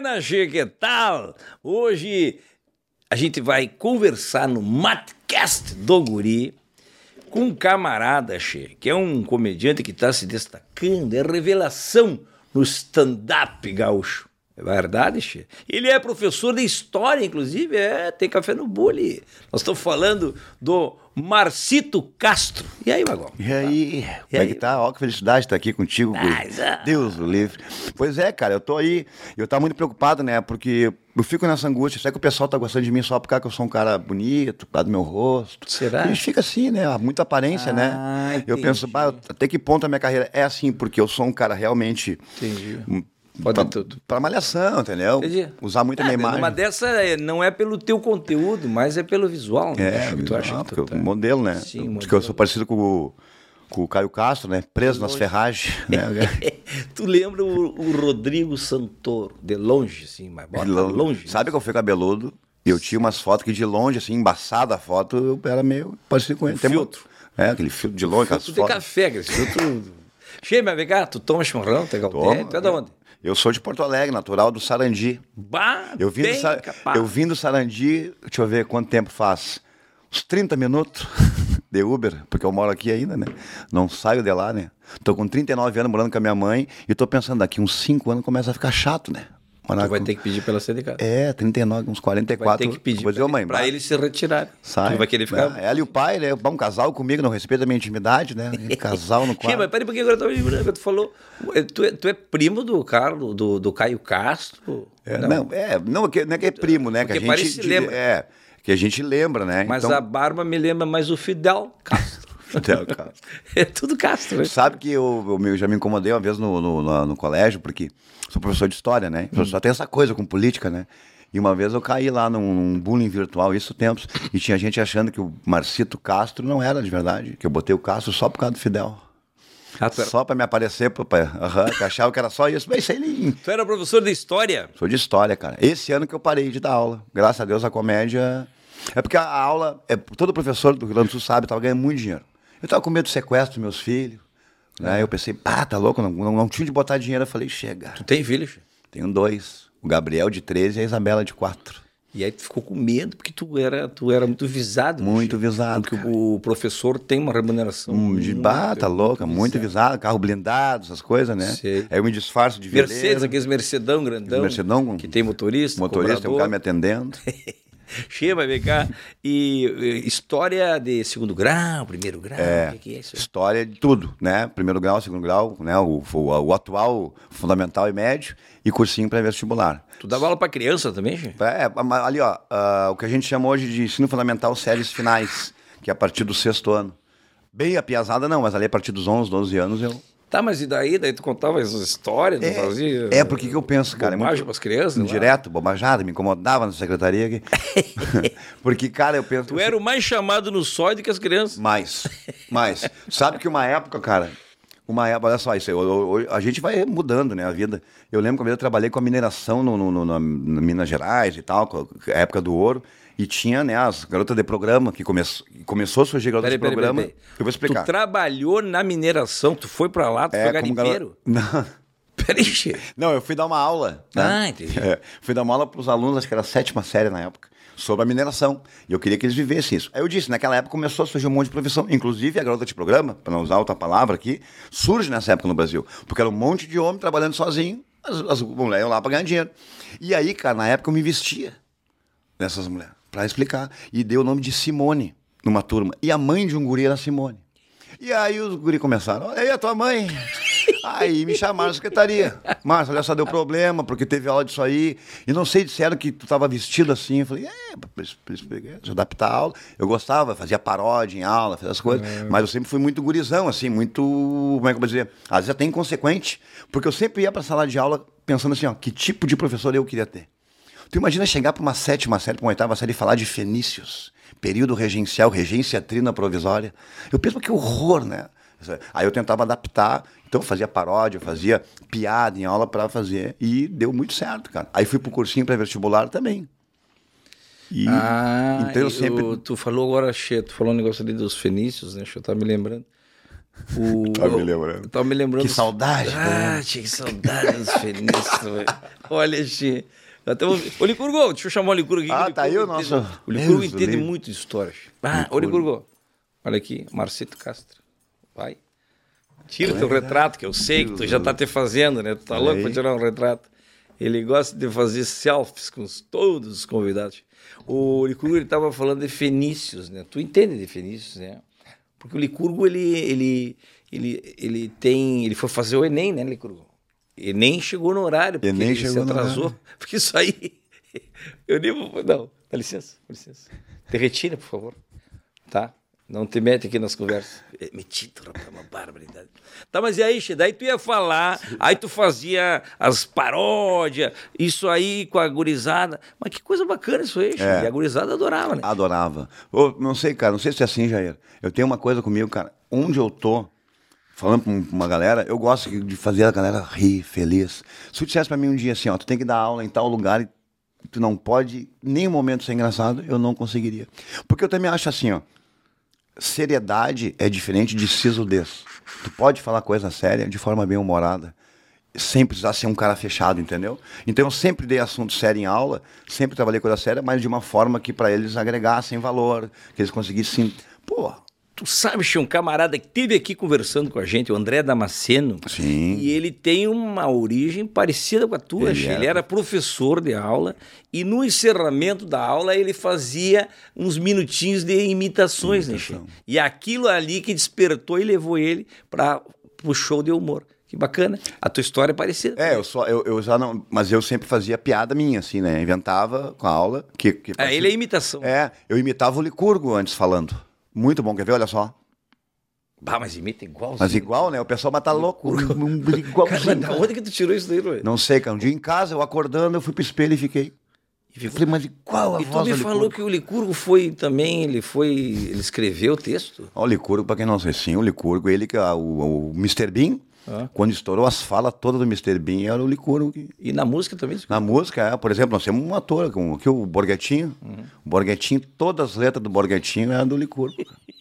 Buenas, que tal? Hoje a gente vai conversar no Matcast do Guri com um camarada, che, que é um comediante que está se destacando, é revelação no stand-up gaúcho. É verdade, che? Ele é professor de história, inclusive, é, tem café no bule. Nós estamos falando do Marcito Castro. E aí, Magão? E aí? Como é que tá? Ó, que felicidade estar aqui contigo. Mas, ah. Deus o livre. Pois é, cara, eu tô aí. Eu tava muito preocupado, né? Porque eu fico nessa angústia. Será que o pessoal tá gostando de mim só por causa que eu sou um cara bonito, por causa do meu rosto? Será? A gente fica assim, né? Muita aparência, Ah, né? Eu entendi. penso, bah, até que ponto a minha carreira é assim? Porque eu sou um cara realmente. Entendi. hum, Pode pra, tudo. pra malhação, entendeu? Entendi. Usar muito a Ah, minha imagem. Uma dessa é, não é pelo teu conteúdo, mas é pelo visual. Né? É, que tu acha ah, que porque tu tá- modelo, né? Sim, porque modelo. eu sou parecido com o, com o Caio Castro, né? Preso nas ferragens. Né? tu lembra o, o Rodrigo Santoro, de longe, assim, mas bota longe. Sabe que eu fui cabeludo? E eu tinha umas fotos que de longe, assim, embaçada a foto, eu era meio parecido com ele. Tem uma- filtro. É, aquele filtro de longe, aquelas Tu tem fotos. café, aquele filtro. Cheio, mas vem cá, tu toma chimarrão, tem galpé, tu é da onde? Eu sou de Porto Alegre, natural do Sarandi. Bah, Eu vim, do, Sa- eu vim do Sarandi, deixa eu ver quanto tempo faz. Uns 30 minutos de Uber, porque eu moro aqui ainda, né? Não saio de lá, né? Tô com 39 anos morando com a minha mãe e tô pensando, daqui uns 5 anos começa a ficar chato, né? Morar Tu vai com- ter que pedir pela casa. É, 39, uns vai 44. ter que pedir Vou dizer, mãe, pra vai- eles se retirarem. Sai. Tu vai querer ficar... É, ela e o pai, né? Um casal comigo, não respeita a minha intimidade, né? Casal no Sim, mas quarto. peraí, porque agora eu tava tu falou, tu é, tu é primo do Carlos, do, do Caio Castro? É, não. é, não, é que- não é que é primo, né? Porque que a gente lembra. É, que a gente lembra, né? Mas então, a barba me lembra mais o Fidel Castro. Castro. é tudo Castro, né? Sabe que eu, eu já me incomodei uma vez no, no, no- no colégio, porque sou professor de história, né? Hum. Só tem essa coisa com política, né? E uma vez eu caí lá num, num bullying virtual, isso tempos, e tinha gente achando que o Marcito Castro não era de verdade, que eu botei o Castro só por causa do Fidel. Ah, era, Só pra me aparecer, papai. Aham, que achava que era só isso. Mas aí nem... tu era professor de história? Sou de história, cara. Esse ano que eu parei de dar aula. Graças a Deus a comédia. É porque a aula, é, todo professor do Rio Grande do Sul sabe, tava ganhando muito dinheiro. Eu tava com medo do sequestro dos meus filhos. Né? Eu pensei, pá, tá louco, não, não, não tinha de botar dinheiro. Eu falei, chega. Tu tem filho? Chico? Tenho dois. O Gabriel de 13 e a Isabela de 4. E aí tu ficou com medo porque tu era, tu era muito visado. Muito visado, Porque cara. o professor tem uma remuneração. Um de bah, tá louca, muito visado, carro blindado, essas coisas, né? Sei. Aí eu me disfarço de Mercedes, aqueles Mercedão grandão. Mercedão Que tem motorista. motorista, tem um cobrador. cara me atendendo. Cheia, vai vem cá. E, história de segundo grau, primeiro grau, o que, é isso? História de tudo, né? Primeiro grau, segundo grau, né? O, o, o atual fundamental e médio e cursinho pré-vestibular. Tu dava aula pra criança também, Chico? É, mas ali, ó, ah, o que a gente chama hoje de ensino fundamental séries finais, que é a partir do sexto ano. Bem apiazada não, mas ali a partir dos 11, 12 anos eu... Tá, mas e daí? Daí tu contava essas histórias, não fazia? É, porque que eu penso, cara? é Bobagem muito- pras crianças? lá? Direto, bobajada, me incomodava na secretaria aqui. porque, cara, eu penso... Tu era o mais chamado no sóio do que as crianças. Mais, mais. Sabe que uma época, cara, uma época, olha só, isso, aí, eu- eu- a gente vai mudando, né, a vida. Eu lembro que eu trabalhei com a mineração no, no- no- na Minas Gerais e tal, com a época do ouro, e tinha, né, as garotas de programa, que começou, começou a surgir garotas Peraí, de peraí, programa. peraí. Eu vou explicar. Tu trabalhou na mineração, tu foi pra lá, tu foi como garimpeiro. garo- Não. Peraí. Não, eu fui dar uma aula. né? Ah, entendi. É, fui dar uma aula para os alunos, acho que era a sétima série na época, sobre a mineração. E eu queria que eles vivessem isso. Aí eu disse, naquela época começou a surgir um monte de profissão, inclusive a garota de programa, para não usar outra palavra aqui, surge nessa época no Brasil. Porque era um monte de homem trabalhando sozinho, as, as mulheres iam lá para ganhar dinheiro. E aí, cara, na época eu me vestia dessas mulheres, para explicar. E dei o nome de Simone numa turma. E a mãe de um guri era Simone. E aí os guri começaram, olha aí a tua mãe. Aí me chamaram na secretaria. Márcio, olha só, deu problema, porque teve aula disso aí. E não sei, disseram que tu tava vestido assim. Eu falei, é, pra- se adaptar à aula. Eu gostava, fazia paródia em aula, fazia as coisas. Mas eu sempre fui muito gurizão, assim, muito, como é que eu vou dizer? Às vezes até inconsequente, porque eu sempre ia pra sala de aula pensando assim, ó, que tipo de professor eu queria ter. Tu imagina chegar para uma sétima série, para uma oitava série e falar de fenícios, período regencial, regência trina provisória. Eu penso que horror, né? Aí eu tentava adaptar, então eu fazia paródia, eu fazia piada em aula para fazer e deu muito certo, cara. Aí fui pro cursinho pré-vestibular também. E, Ah, então eu sempre o- tu falou agora, Che, tu falou um negócio ali dos fenícios, né? Che, eu tava me lembrando. O, Tá me lembrando. Eu tava me lembrando. Que saudade, Ah, né? tinha que saudade dos Fenícios. Olha, Xê. Até o... Ô, Licurgo, deixa eu chamar o Licurgo aqui. Ah, que tá aí o Licurgo nosso- O Licurgo Deus, entende livre. muito de história. Xê. Ah, ô, Licurgo. Olha aqui, Marcito Castro. Vai. Tira teu retrato, que eu sei que tu já tá te fazendo, né? Tu tá louco pra tirar um retrato. Ele gosta de fazer selfies com os- todos os convidados. O Licurgo, ele tava falando de fenícios, né? Tu entende de fenícios, né? Porque o Licurgo, ele, ele, ele, ele tem... Ele foi fazer o Enem, né, Licurgo? Enem chegou no horário, porque ele se atrasou. Porque isso aí... Eu nem vou... Não, dá licença, dá licença. Te retira, por favor. Tá? Não te mete aqui nas conversas. É, Metido, rapaz, uma barbaridade. Tá, mas e aí, Che? Daí tu ia falar, aí tu fazia as paródias, isso aí com a gurizada. Mas que coisa bacana isso aí, Che. É. E a gurizada adorava, né? Adorava. Ô, não sei, cara, não sei se é assim, Jair. Eu tenho uma coisa comigo, cara. Onde eu tô, falando pra um- uma galera, eu gosto de fazer a galera rir, feliz. Se tu dissesse pra mim um dia assim, ó, tu tem que dar aula em tal lugar e tu não pode nem um momento ser engraçado, eu não conseguiria. Porque eu também acho assim, ó, seriedade é diferente de sisudez. Tu pode falar coisa séria de forma bem humorada, sem precisar ser um cara fechado, entendeu? Então eu sempre dei assunto sério em aula, sempre trabalhei coisa séria, mas de uma forma que para eles agregassem valor, que eles conseguissem, pô, Tu sabe, Che, um camarada que esteve aqui conversando com a gente, o André Damasceno. Sim. E ele tem uma origem parecida com a tua, Ele era. Ele era professor de aula e no encerramento da aula ele fazia uns minutinhos de imitações, né? Imitação. E aquilo ali que despertou e levou ele para o show de humor. Que bacana. A tua história é parecida. É, eu só eu, eu já não, mas eu sempre fazia piada minha assim, né? Inventava com a aula que, que É, ele é imitação. É, eu imitava o Licurgo antes falando. Muito bom, quer ver? Olha só. Bah, mas imita igual. Mas igual, né? O pessoal mas tá louco. Igualzinho. Cara, da onde que tu tirou isso daí, Luiz? Não sei, cara. Um dia em casa, eu acordando, eu fui pro espelho e fiquei. E Eu falei, mas igual a E tu voz me do falou Licurgo. que o Licurgo foi também, ele foi, ele escreveu o texto. Ó, o Licurgo, pra quem não sabe, sim, o Licurgo, ele que é o, o Mr. Bean, Ah. quando estourou as falas todas do Mr. Bean, era o Licurgo. que- E na música também. Na música, é, por exemplo, nós temos um ator, como aqui, o Borghetinho. Uhum. O Borghetinho, todas as letras do Borghetinho eram do Licurgo.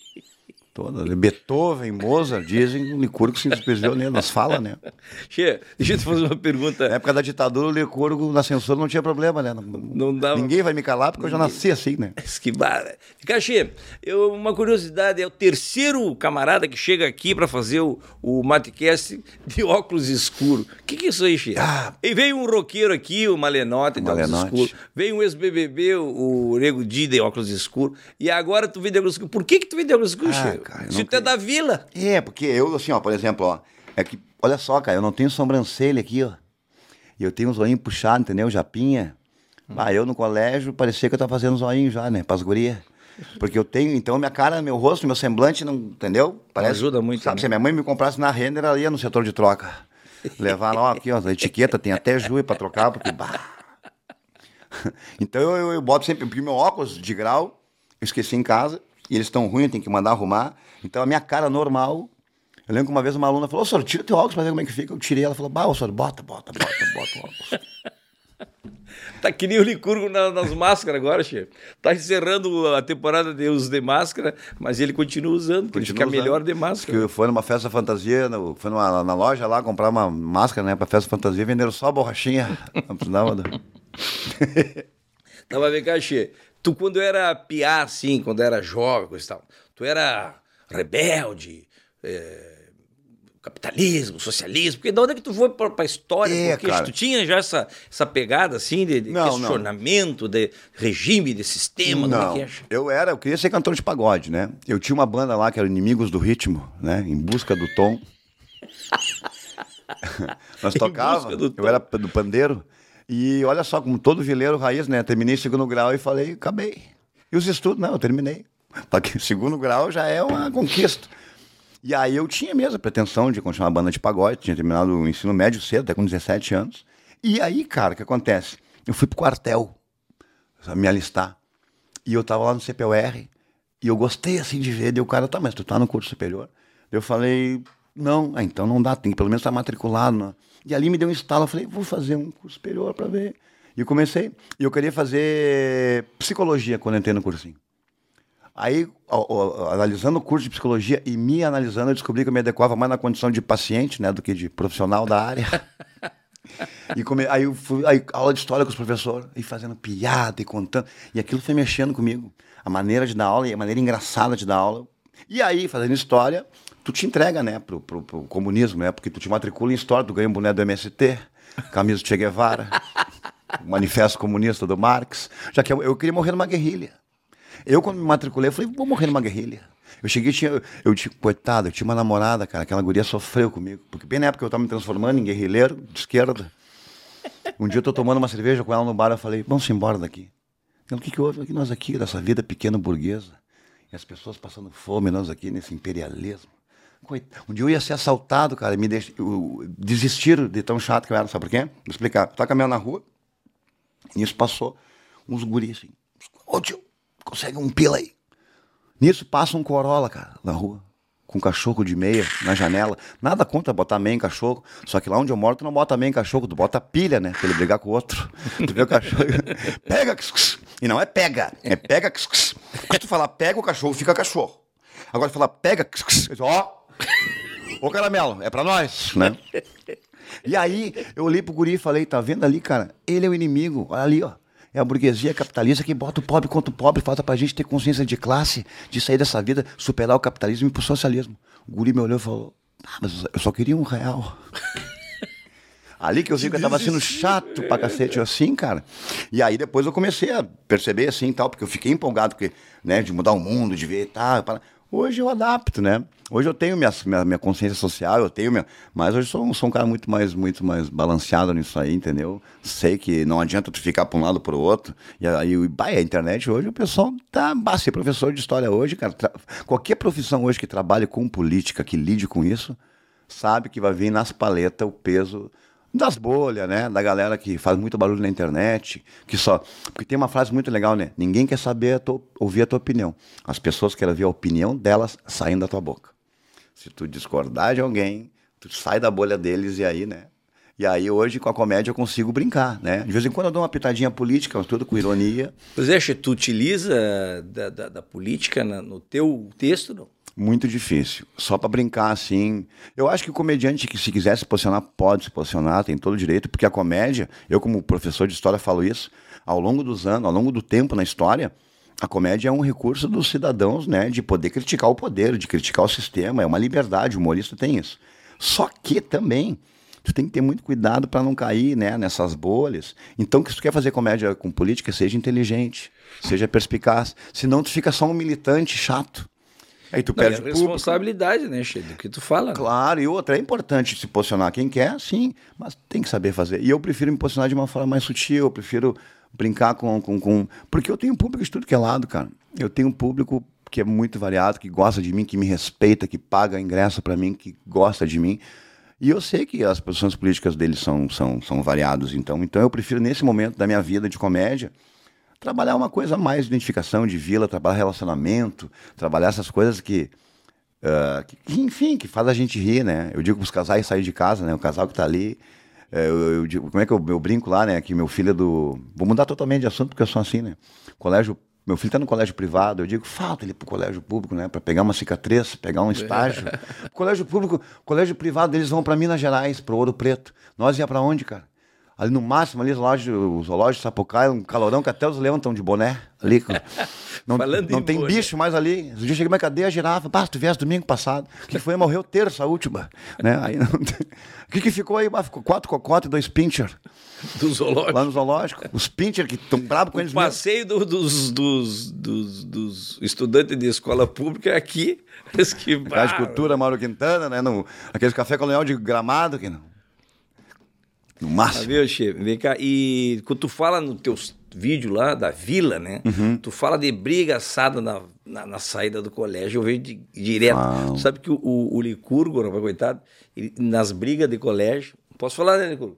Todas. Beethoven, Mozart, dizem o Licurgo se inspirou nele, nas falas, né? Che, deixa eu te fazer uma pergunta. Na época da ditadura, o Licurgo na censura não tinha problema, né? Não, Não dava- Ninguém vai me calar porque eu já nasci assim, né? Que barra. Cachê, eu, uma curiosidade, é o terceiro camarada que chega aqui para fazer o, o Matecast de óculos escuros. O que, que é isso aí, Che? Ah. E veio um roqueiro aqui, o Malenote, de óculos Malenote. escuros. Veio um ex-BBB, o, o Nego Di, de óculos escuros. E agora tu vem de óculos escuros. Por que que tu vem de óculos escuros, Ah, Che? Cara, eu tu é da vila. É, porque eu, assim, ó, por exemplo, ó, é que, olha só, cara, eu não tenho sobrancelha aqui, ó. E eu tenho um zoinho puxado, entendeu? Japinha. Ah, eu no colégio parecia que eu tava fazendo zoinho já, né? Pras gurias. Porque eu tenho, então, minha cara, meu rosto, meu semblante, não, entendeu? ajuda muito, Sabe, né? se a minha mãe me comprasse na renda, ela ia no setor de troca. Levar lá, ó, aqui, ó, a etiqueta, tem até juiz pra trocar, porque, bah. Então eu, eu, eu boto sempre, porque meu óculos de grau, eu esqueci em casa, e eles estão ruins, tem que mandar arrumar. Então a minha cara normal. Eu lembro que uma vez uma aluna falou, ô senhor, tira teu óculos pra ver como é que fica. Eu tirei, ela falou, bah, ô senhor, bota, bota, bota, bota o óculos. Tá que nem o Licurgo na- nas máscaras agora, chefe. Tá encerrando a temporada de uso de máscara, mas ele continua usando, porque ele fica usando. melhor de máscara. Que foi numa festa fantasia, no- foi numa, na loja lá comprar uma máscara, né, pra festa fantasia, venderam só a borrachinha. Não precisava do... Tava vendo cá, Che. Tu, quando era piá, assim, quando era jovem, coisa e tal, tu era rebelde, é, capitalismo, socialismo, porque de onde é que tu foi pra, pra história? É, porque cara. tu tinha já essa, essa pegada, assim, de, de Não, não. questionamento, de regime, de sistema, é Não, que é? Eu era, eu queria ser cantor de pagode, né? Eu tinha uma banda lá que era Inimigos do Ritmo, né? Em busca do tom. Nós tocava, tom. eu era do pandeiro. E olha só, como todo vileiro raiz, né? Terminei segundo grau e falei, acabei. E os estudos, não, eu terminei. Porque segundo grau já é uma conquista. E aí eu tinha mesmo a pretensão de continuar a banda de pagode, tinha terminado o ensino médio cedo, até com 17 anos. E aí, cara, o que acontece? Eu fui pro quartel, me alistar. E eu tava lá no CPUR, e eu gostei assim de ver, daí o cara, tá, mas tu tá no curso superior? Eu falei, não, ah, então não dá, tem que pelo menos estar matriculado. Né? E ali me deu um estalo, eu falei, vou fazer um curso superior para ver. E comecei, e eu queria fazer psicologia quando entrei no cursinho. Aí, ó, ó, analisando o curso de psicologia e me analisando, eu descobri que eu me adequava mais na condição de paciente, né, do que de profissional da área. e come... aí eu fui, aí, aula de história com os professores, e fazendo piada e contando. E aquilo foi mexendo comigo. A maneira de dar aula e a maneira engraçada de dar aula. E aí, fazendo história, tu te entrega, né, pro, pro, pro comunismo, né? Porque tu te matricula em história, tu ganha um boné do MST, camisa do Che Guevara, manifesto comunista do Marx. Já que eu, eu queria morrer numa guerrilha. Eu, quando me matriculei, falei, vou morrer numa guerrilha. Eu cheguei, tinha, eu tinha, coitado, eu tinha uma namorada, cara, aquela guria sofreu comigo. Porque bem na época eu estava me transformando em guerrilheiro de esquerda. Um dia eu tô tomando uma cerveja com ela no bar, eu falei, vamos embora daqui. Ela, o que que houve? Que nós aqui, dessa vida pequena burguesa, e as pessoas passando fome, nós aqui nesse imperialismo. Um dia eu ia ser assaltado, cara, me deix... desistiram de tão chato que eu era, sabe por quê? Vou explicar. Eu tava caminhando na rua, e isso passou uns guris assim. Ô tio, consegue um pila aí. Nisso passa um Corolla, cara, na rua. Com cachorro de meia na janela. Nada contra botar meia em cachorro. Só que lá onde eu moro, tu não bota meia em cachorro, tu bota pilha, né? Pra ele brigar com o outro. Tu vê o cachorro. pega! E não é pega, é pega. Se tu falar pega o cachorro, fica cachorro. Agora, se falar pega, ó. Ô caramelo, é pra nós, né? E aí, eu olhei pro guri e falei, tá vendo ali, cara? Ele é o inimigo, olha ali, ó. É a burguesia capitalista que bota o pobre contra o pobre, falta pra gente ter consciência de classe, de sair dessa vida, superar o capitalismo e ir pro socialismo. O guri me olhou e falou, ah, mas eu só queria um real. Ali que eu vi que eu tava sendo chato pra cacete assim, cara. E aí depois eu comecei a perceber assim tal, porque eu fiquei empolgado, porque, né, de mudar o mundo, de ver e tal. Hoje eu adapto, né? Hoje eu tenho minha, minha, minha consciência social, eu tenho minha. Mas hoje sou, sou um cara muito mais, muito mais balanceado nisso aí, entendeu? Sei que não adianta tu ficar para um lado para o outro. E aí, bah, a internet hoje, o pessoal tá. Bah, ser professor de história hoje, cara. Qualquer profissão hoje que trabalhe com política, que lide com isso, sabe que vai vir nas paletas o peso das bolhas, né? Da galera que faz muito barulho na internet, que só. Porque tem uma frase muito legal, né? Ninguém quer saber a tua... ouvir a tua opinião. As pessoas querem ver a opinião delas saindo da tua boca. Se tu discordar de alguém, tu sai da bolha deles e aí, né? E aí hoje com a comédia eu consigo brincar, né? De vez em quando eu dou uma pitadinha política, mas tudo com ironia. Pois é, tu utiliza da, da, da política no teu texto, não? Muito difícil. Só para brincar assim. Eu acho que o comediante que se quiser se posicionar pode se posicionar, tem todo o direito, porque a comédia, eu como professor de história falo isso, ao longo dos anos, ao longo do tempo na história, a comédia é um recurso dos cidadãos, né, de poder criticar o poder, de criticar o sistema, é uma liberdade, o humorista tem isso. Só que também tu tem que ter muito cuidado para não cair, né, nessas bolhas. Então, se tu quer fazer comédia com política, seja inteligente, seja perspicaz, senão tu fica só um militante chato. Aí tu não, perde é responsabilidade, né, Cheio, do que tu fala. Né? Claro, e outra, é importante se posicionar quem quer, sim, mas tem que saber fazer. E eu prefiro me posicionar de uma forma mais sutil, eu prefiro brincar com, com, com... Porque eu tenho um público de tudo que é lado, cara. Eu tenho um público que é muito variado, que gosta de mim, que me respeita, que paga ingresso para mim, que gosta de mim. E eu sei que as posições políticas deles são, são, são variadas, então, então eu prefiro, nesse momento da minha vida de comédia, trabalhar uma coisa mais de identificação de vila, trabalhar relacionamento, trabalhar essas coisas que, uh, que, enfim, que faz a gente rir, né? Eu digo para os casais sair de casa, né? O casal que está ali, uh, eu, eu, digo, como é que eu, eu, brinco lá, né? Que meu filho é do... Vou mudar totalmente de assunto porque eu sou assim, né? Colégio meu filho está no colégio privado, eu digo, falta ele para o colégio público, né? Para pegar uma cicatriz, pegar um estágio. colégio público, colégio privado, eles vão para Minas Gerais, para Ouro Preto. Nós ia para onde, cara? Ali no máximo, ali o zoológico Sapucaia, um calorão que até os leões estão de boné ali. Não, não tem boné. bicho mais ali. Um dia eu cheguei na cadeia, a girafa, basta, tu viesse domingo passado. Que foi? Morreu terça, a última. Né? Aí, o que, que ficou aí? Ah, ficou quatro cocotes e dois pincher. Do zoológico. Lá no zoológico. Os pincher que estão bravos com o eles passeio do, dos, dos, dos, dos, estudantes de escola pública é aqui. Que de Cultura, Mauro Quintana, né? No, aqueles café colonial de gramado que não. No máximo. Ah, viu, Che? Vem cá. E quando tu fala nos teus vídeos lá da vila, né? Uhum. Tu fala de briga assada na, na, na, saída do colégio, eu vejo de, direto. Tu sabe que o, o, o Licurgo, rapaz, coitado, ele, nas brigas de colégio, posso falar, né, Licurgo?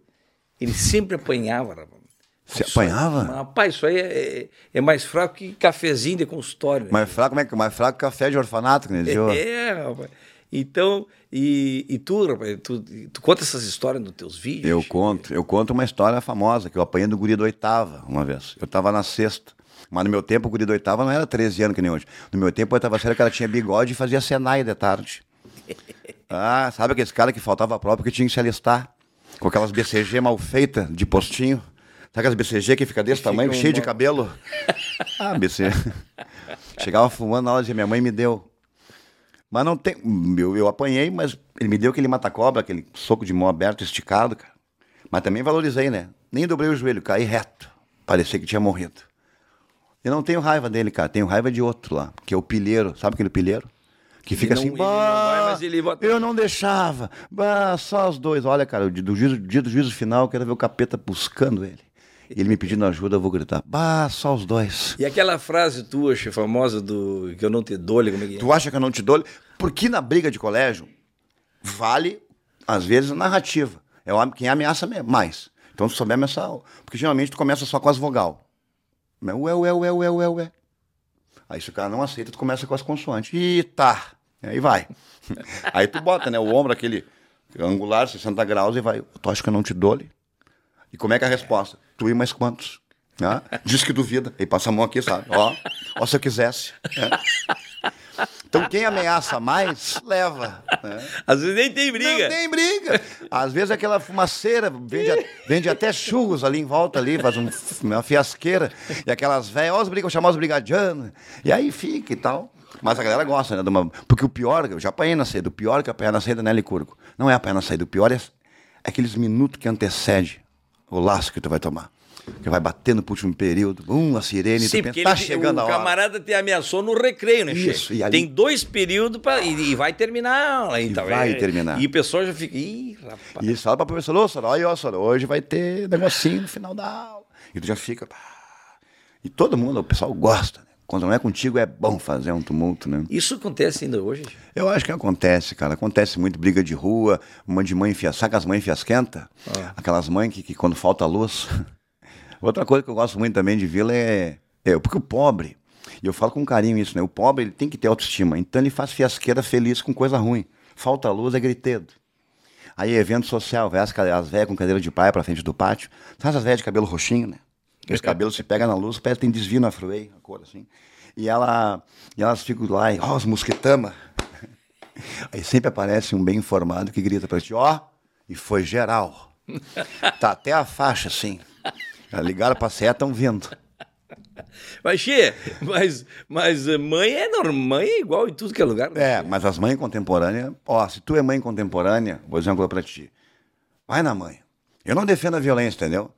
Ele sempre apanhava, rapaz. Você apanhava? rapaz, isso aí é, é, é, mais fraco que cafezinho de consultório. Né? Mais fraco, como é que mais fraco que café de orfanato, que ele É, rapaz. Então, e, e tu, rapaz, tu, tu conta essas histórias nos teus vídeos? Eu conto. Eu conto uma história famosa, que eu apanhei do guri da oitava uma vez. Eu estava na sexta. Mas no meu tempo, o guri da oitava não era 13 anos que nem hoje. No meu tempo, a oitava série, o cara tinha bigode e fazia Senai de tarde. Ah, sabe aqueles cara que faltava prova porque tinha que se alistar? Com aquelas BCG mal feitas de postinho. Sabe aquelas BCG que fica desse tamanho, Fica cheio de uma- cabelo? Ah, BCG. Chegava fumando na aula e minha mãe me deu. Mas não tem. Eu, eu apanhei, mas ele me deu aquele mata-cobra, aquele soco de mão aberto, esticado, cara. Mas também valorizei, né? Nem dobrei o joelho, caí reto. Parecia que tinha morrido. Eu não tenho raiva dele, cara. Tenho raiva de outro lá, que é o pilheiro. Sabe aquele pilheiro? Que fica não- assim, ele não "Bah, vai, ele eu não deixava. Bah, só os dois. Olha, cara, do juízo, dia do juízo final, eu quero ver o capeta buscando ele. Ele me pedindo ajuda, eu vou gritar. Bah, só os dois. E aquela frase tua, famosa do que eu não te dou, como é que é? Tu acha que eu não te dou? Porque na briga de colégio, vale, às vezes, a narrativa. É quem ameaça me- mais. Então, se souber ameaçar. Porque geralmente tu começa só com as vogal. Né? Ué, ué, ué, ué, ué, ué. Aí se o cara não aceita, tu começa com as consoantes. E tá. Aí vai. Aí tu bota, né? O ombro, aquele angular, 60 graus, e vai. Tu acha que eu não te dou? E como é que é a resposta? Tu e mais quantos? Né? Diz que duvida. Aí passa a mão aqui, sabe? Ó, ó se eu quisesse. É. Então quem ameaça mais, leva. né? Às vezes nem tem briga. Não tem briga. Às vezes aquela fumaceira vende, a- vende até churros ali em volta ali, faz um- uma fiasqueira. E aquelas velhas, ó, os brigas, chamar os brigadianos. E aí fica e tal. Mas a galera gosta, né? uma- porque o pior, eu já apanhei na saída, o pior que apanhar na saída não é licúrgico. Não é apanhar na saída, o pior é, é aqueles minutos que antecede o laço que tu vai tomar. Que vai batendo pro último período, um, a sirene, Sim, pensa, tá ele- chegando o a hora. camarada te ameaçou no recreio, né, Isso, Che? e ali- Tem dois períodos pra, e, e vai terminar a aula. Então, vai é- terminar. E o pessoal já fica, ih, rapaz. E fala pra professora, ô, Sora, olha, ó, Sora, hoje vai ter negocinho no final da aula. E tu já fica. pá. E todo mundo, o pessoal gosta, né? Quando não é contigo, é bom fazer um tumulto, né? Isso acontece ainda hoje? Eu acho que acontece, cara. Acontece muito briga de rua, uma de mãe fiasca. Sabe as mães fiasquenta? Aquelas mães que, que quando falta luz. Outra coisa que eu gosto muito também de vila é, é. Porque o pobre, e eu falo com carinho isso, né? O pobre ele tem que ter autoestima. Então ele faz fiasqueira feliz com coisa ruim. Falta luz é gritedo. Aí, evento social, vai as velhas com cadeira de praia pra frente do pátio. Sabe as velhas de cabelo roxinho, né? Os cabelos se pegam na luz, o pé tem desvio na freeway, a cor assim. E, ela, e elas ficam lá, e, ó, os mosquitama. Aí sempre aparece um bem informado que grita pra ti, ó, e foi geral. Tá até a faixa, assim. Ligaram pra seta, estão vindo. Mas, Che, mas, mas eh, mãe é normal, mãe é igual em tudo que é lugar. né? É, mas as mães contemporâneas, ó, se tu é mãe contemporânea, vou dizer uma coisa pra ti. Vai na mãe. Eu não defendo a violência, entendeu?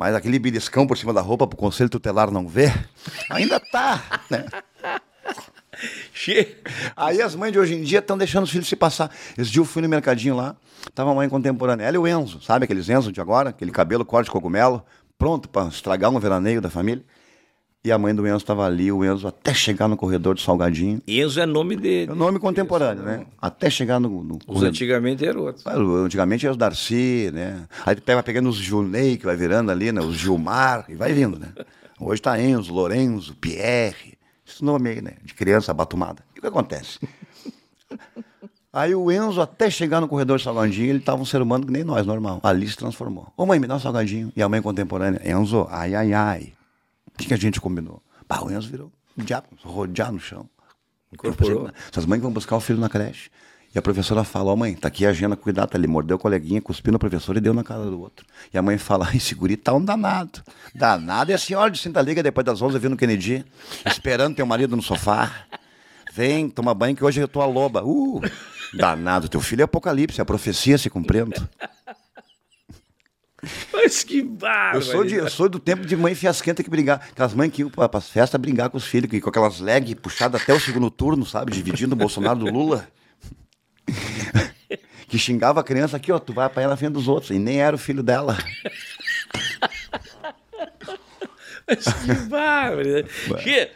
Mas aquele beliscão por cima da roupa pro conselho tutelar não ver, ainda tá, né? Che, Aí as mães de hoje em dia estão deixando os filhos se passar. Esse dia eu fui no mercadinho lá, tava a mãe contemporânea. Ela e o Enzo, sabe aqueles Enzo de agora? Aquele cabelo corte de cogumelo, pronto para estragar um veraneio da família. E a mãe do Enzo estava ali, o Enzo até chegar no corredor de Salgadinho. Enzo é nome de. É o nome contemporâneo, né? Até chegar no, no Os corredor. antigamente eram outros. Antigamente era os Darcy, né? Aí tu pega pegando os Junei, que vai virando ali, né? Os Gilmar, e vai vindo, né? Hoje tá Enzo, Lorenzo, Pierre, esse nome aí, né? De criança batumada. E o que acontece? Aí o Enzo, até chegar no corredor de salgadinho, ele tava um ser humano que nem nós, normal. Ali se transformou. Ô mãe, me dá um salgadinho. E a mãe contemporânea, Enzo, ai, ai, ai. O que, que a gente combinou? Bah, o Enzo virou um diabo, rodear no chão. Incorporou. Essas mães vão buscar o filho na creche. E a professora fala, ó mãe, tá aqui a agenda, cuidado, tá ali. Mordeu o coleguinha, cuspiu no professor e deu na cara do outro. E a mãe fala, esse guri tá um danado. Danado é a senhora de Sinta Liga depois das 11 vindo no Kennedy, esperando teu marido no sofá. Vem, toma banho que hoje eu tô a loba. Uh, danado, teu filho é apocalipse, a profecia se cumprindo. Mas que bárbaro. Eu sou, de- eu sou do tempo de mãe fiasquenta que brigar. Aquelas mães que iam pra, pras festas brigar com os filhos, com aquelas leg puxadas até o segundo turno, sabe? Dividindo o Bolsonaro do Lula. que xingava a criança aqui, ó, tu vai apanhar na frente dos outros. E nem era o filho dela. Mas que bárbaro. né? É.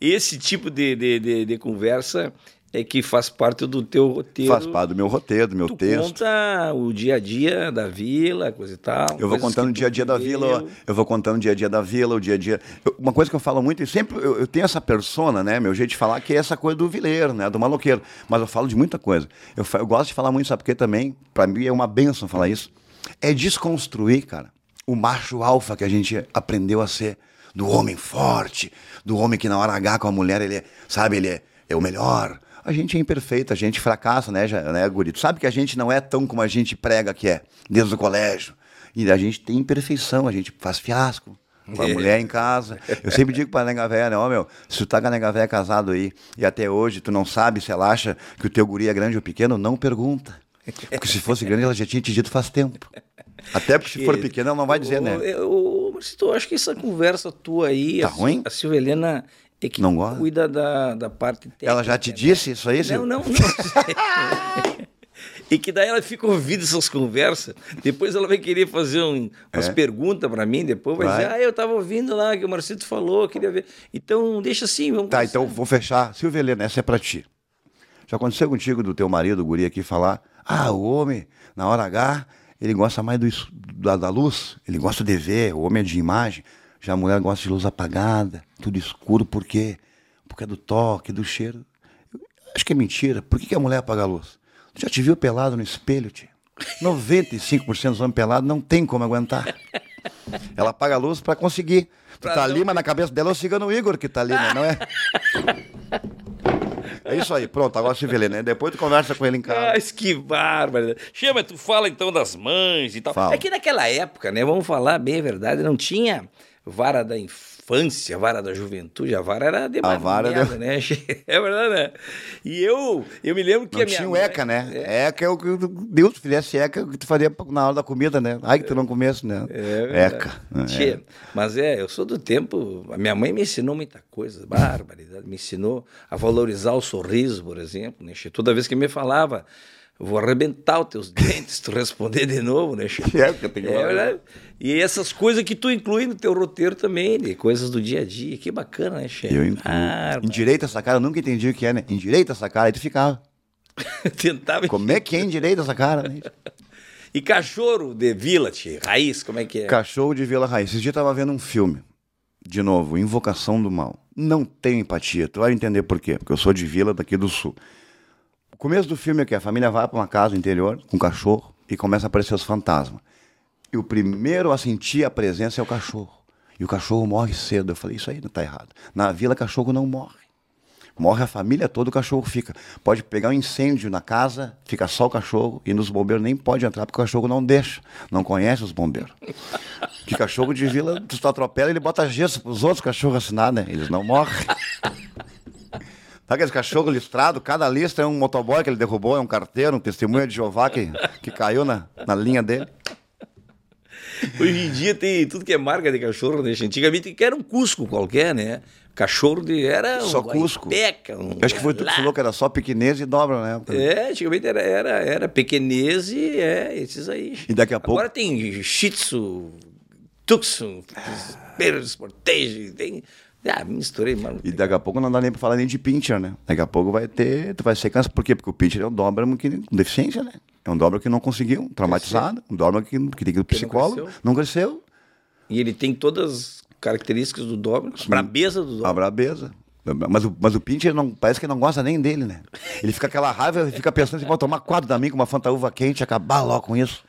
Esse tipo de, de, de, de conversa é que faz parte do teu roteiro. Faz parte do meu roteiro, do meu Tu texto. conta o dia a dia da vila, coisa e tal. Eu vou contando o dia a dia da vila, eu vou contando o dia a dia da vila, o dia a dia. Eu- uma coisa que eu falo muito, e sempre eu, eu tenho essa persona, né? Meu jeito de falar, que é essa coisa do vileiro, né? Do maloqueiro. Mas eu falo de muita coisa. Eu, eu gosto de falar muito, sabe porque também, pra mim é uma benção falar isso. É desconstruir, cara, o macho alfa que a gente aprendeu a ser do homem forte, do homem que na hora H com a mulher, ele é, sabe, ele é, é o melhor. A gente é imperfeito, a gente fracassa, né, já, né, Guri? Tu sabe que a gente não é tão como a gente prega que é, desde o colégio. E a gente tem imperfeição, a gente faz fiasco com a mulher em casa. Eu sempre digo pra nega velha, né, ó meu, se tu tá com a nega velha casado aí e até hoje tu não sabe se ela acha que o teu guri é grande ou pequeno, não pergunta. Porque se fosse grande ela já tinha te dito faz tempo. Até porque se for pequena ela não vai dizer, né? Ô, Marcito, eu acho que essa conversa tua aí, Tá a, ruim? a Silvia É que Não gosta? cuida da, da parte técnica. Ela já te né? disse isso aí, Não, Silvio? não, não. E que daí ela fica ouvindo essas conversas. Depois ela vai querer fazer um- umas É. perguntas pra mim. Depois vai, Vai. dizer: Ah, eu tava ouvindo lá que o Marcito falou, queria ver. Então, deixa assim, vamos Tá, conversar. então vou fechar. Silvia Helena, essa é pra ti. Já aconteceu contigo do teu marido, o guri aqui, falar: ah, o homem, na hora H, ele gosta mais do, da, da luz, ele gosta de ver, o homem é de imagem. Já a mulher gosta de luz apagada, tudo escuro, por quê? Porque é do toque, do cheiro. Eu acho que é mentira. Por que, a mulher apaga a luz? Tu já te viu pelado no espelho, tia? 95% dos homens pelados não tem como aguentar. Ela apaga a luz pra conseguir. Tu Pra tá não ali, mas na cabeça dela é o cigano Igor que tá ali, né? Não é? É isso aí, pronto, agora se vê, né? Depois tu conversa com ele em casa. Mas que bárbaro. Chama, tu fala então das mães e tal. Fala. É que naquela época, né? Vamos falar bem a verdade, não tinha vara da infância, vara da juventude, a vara era de A vara merda, né? É verdade, né? E eu, eu me lembro que Não a minha tinha o mãe- ECA, né? ECA é o que Deus fizesse ECA, o que tu faria na hora da comida, né? Ai que tu não comesse, né? É verdade. ECA. Tchê, É. Mas é, eu sou do tempo. A minha mãe me ensinou muita coisa, barbaridade. Me ensinou a valorizar o sorriso, por exemplo. Né? Toda vez que me falava, vou arrebentar os teus dentes, se tu responder de novo, né? Tchê? É, porque tem que É verdade. E essas coisas que tu inclui no teu roteiro também, de coisas do dia a dia. Que bacana, né, Che? Eu incluo. Bárbaro. Endireita essa cara, eu nunca entendi o que é, né? Endireita essa cara, aí tu ficava. Tentava. Como é que é endireita essa cara, né? E cachorro de vila, tchê, raiz, como é que é? Cachorro de Vila Raiz. Esses dias eu tava vendo um filme. De novo, Invocação do Mal. Não tenho empatia. Tu vai entender por quê. Porque eu sou de vila daqui do sul. O começo do filme é que a família vai para uma casa interior com um cachorro e começa a aparecer os fantasmas. E o primeiro a sentir a presença é o cachorro. E o cachorro morre cedo. Eu falei, isso aí não tá errado. Na vila, cachorro não morre. Morre a família toda, o cachorro fica. Pode pegar um incêndio na casa, fica só o cachorro, e nos bombeiros nem pode entrar, porque o cachorro não deixa. Não conhece os bombeiros. Que cachorro de vila, tu atropela, ele bota gesso pros outros cachorros assinar, né? Eles não morrem. Sabe aqueles cachorros listrados? Cada lista é um motoboy que ele derrubou, é um carteiro, um testemunha de Jeová que, que caiu na, na linha dele. Hoje em dia tem tudo que é marca de cachorro, né? Antigamente era um Cusco qualquer, né? Cachorro de. Era um Só Cusco. Guaipeca, um acho que foi tu que falou que era só pequenez e dobra, né? É, antigamente era, era, era pequenez e é, esses aí. E daqui a pouco- Agora tem Shih Tzu, Tucson, Perro Sportage, tem. Ah, misturei, mano. E daqui a pouco não dá nem pra falar nem de pincher, né? Daqui a pouco vai ter, tu vai ser cansado. Por quê? Porque o pincher é um Doberman que, com deficiência, né? É um Doberman que não conseguiu, traumatizado. Um Doberman que, que tem que ir pro Que não psicólogo. cresceu. Não cresceu. E ele tem todas as características do Doberman, a brabeza do A Doberman. brabeza. Mas o, mas o pincher não, parece que não gosta nem dele, né? Ele fica aquela raiva, ele fica pensando assim, vou tomar quatro da mim com uma fantaúva quente e acabar logo com isso.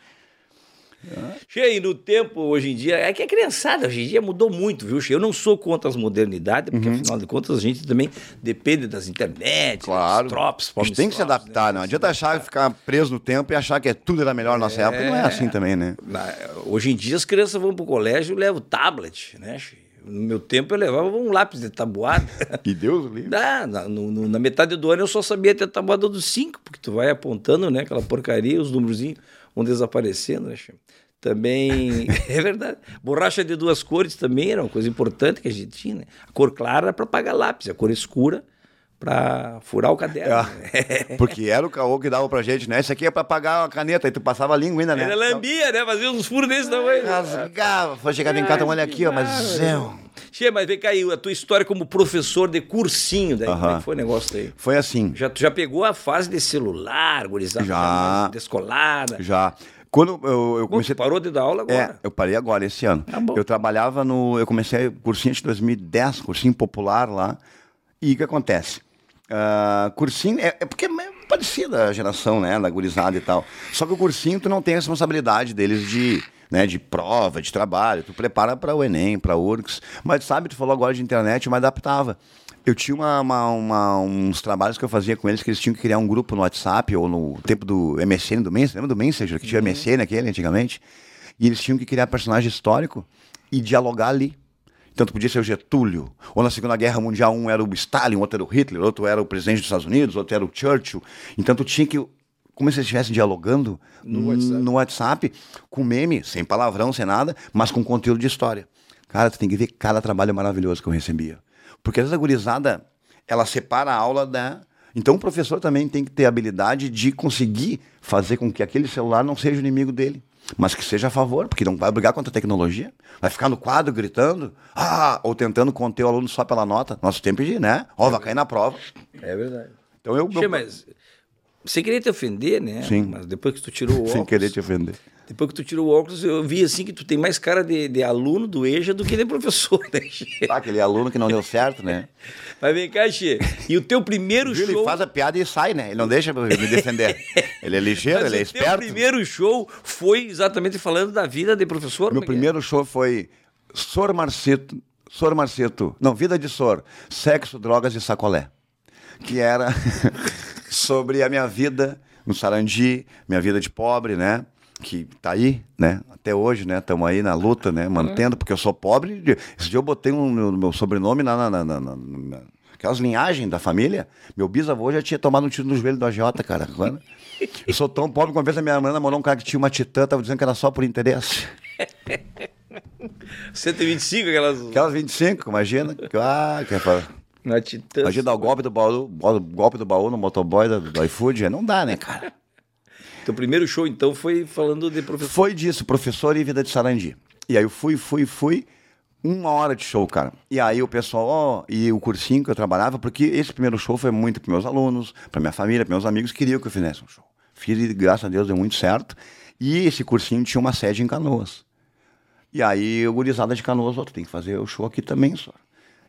Che, e no tempo, hoje em dia, é que a criançada hoje em dia mudou muito, viu, Che? Eu não sou contra as modernidades, porque Uhum. afinal de contas a gente também depende das internet, Claro. dos trops, a gente tem que se adaptar, não adianta achar, ficar preso no tempo e achar que é tudo era melhor na nossa época. Não é assim também, né? Na- hoje em dia as crianças vão pro colégio e levam tablet, né? Che? No meu tempo eu levava um lápis de tabuada. E Deus livre. Dá, na, no- no- na metade do ano eu só sabia ter tabuada dos cinco, porque tu vai apontando, né? Aquela porcaria, os númerozinhos vão desaparecendo, né? Che? Também, é verdade. Borracha de duas cores também era uma coisa importante que a gente tinha, né? A cor clara era para pagar lápis, a cor escura para furar o caderno. É, porque era o caô que dava pra gente, né? Isso aqui é pra pagar uma caneta, aí tu passava a língua ainda, né? Era lambia, né? Fazia uns furos desse tamanho. Rasgava, foi chegar em casa, olha aqui, ó, mas eu... Che, mas vem cá aí, a tua história como professor de cursinho, daí, como é que foi o negócio aí? Foi assim, Já, tu já pegou a fase de celular, gurizada? Já. Descolada? já. Quando eu, eu comecei... tu parou de dar aula É, agora. eu parei agora, esse ano. Tá bom. eu trabalhava no... Eu comecei cursinho de 2010, cursinho popular lá. E o que acontece? Ah, cursinho... É, é porque é parecida a geração, né? Da gurizada e tal. Só que o cursinho, tu não tem a responsabilidade deles de né, de prova, de trabalho, tu prepara para o Enem, para URGS, mas sabe, tu falou agora de internet, eu me adaptava. Eu tinha uma, uma, uma, uns trabalhos que eu fazia com eles que eles tinham que criar um grupo no WhatsApp ou no tempo do MSN, do Messenger, lembra do Messenger, que tinha uhum. MSN aquele antigamente? E eles tinham que criar personagem histórico e dialogar ali. Tanto podia ser o Getúlio, ou na Segunda Guerra Mundial um era o Stalin, outro era o Hitler, outro era o presidente dos Estados Unidos, outro era o Churchill. Então tu tinha que como se eles estivessem dialogando no WhatsApp. no WhatsApp, com meme, sem palavrão, sem nada, mas com conteúdo de história. Cara, tu tem que ver cada trabalho maravilhoso que eu recebia. Porque essa gurizada, ela separa a aula da. Então o professor também tem que ter a habilidade de conseguir fazer com que aquele celular não seja o inimigo dele, mas que seja a favor, porque não vai brigar contra a tecnologia, vai ficar no quadro gritando, ah, ou tentando conter o aluno só pela nota. Nosso tempo de, né? Ó, oh, vai cair na prova. É verdade. Então eu. Che, mas sem querer te ofender, né? Sim. Mas depois que tu tirou o óculos. Sem querer te ofender. Depois que tu tirou o óculos, eu vi assim que tu tem mais cara de, de aluno do EJA do que de professor, né, Ah, aquele aluno que não deu certo, né? Mas vem cá, Xê. E o teu primeiro show. Ele faz a piada e sai, né? Ele não deixa me defender. ele é ligeiro, Mas ele é esperto. O teu primeiro show foi exatamente falando da vida de professor? Meu é é? primeiro é? show foi Sor Marceto. Sor Marceto. Não, Vida de Sor. Sexo, drogas e sacolé. Que era sobre a minha vida no Sarandi, minha vida de pobre, né? Que tá aí, né? Até hoje, né? Estamos aí na luta, né? Mantendo, porque eu sou pobre. Esse dia eu botei um, meu, meu sobrenome na, na, na, na, aquelas linhagens da família. Meu bisavô já tinha tomado um tiro no joelho do agiota, cara. Eu sou tão pobre que uma vez a minha mãe namorou um cara que tinha uma titã, tava dizendo que era só por interesse. 125, aquelas. Aquelas 25, imagina. Ah, que é na Titã. Imagina o golpe do baú, golpe do baú no motoboy do, do iFood, não dá, né, cara? Teu primeiro show, então, foi falando de professor? Foi disso, professor e vida de Sarandi. E aí eu fui, fui, fui, uma hora de show, cara. E aí o pessoal, ó, e o cursinho que eu trabalhava, porque esse primeiro show foi muito para meus alunos, para minha família, para meus amigos, queriam que eu fizesse um show. Fiz e, graças a Deus, deu muito certo. E esse cursinho tinha uma sede em Canoas. E aí, o gurizada de Canoas, ó, tu tem que fazer o show aqui também, só.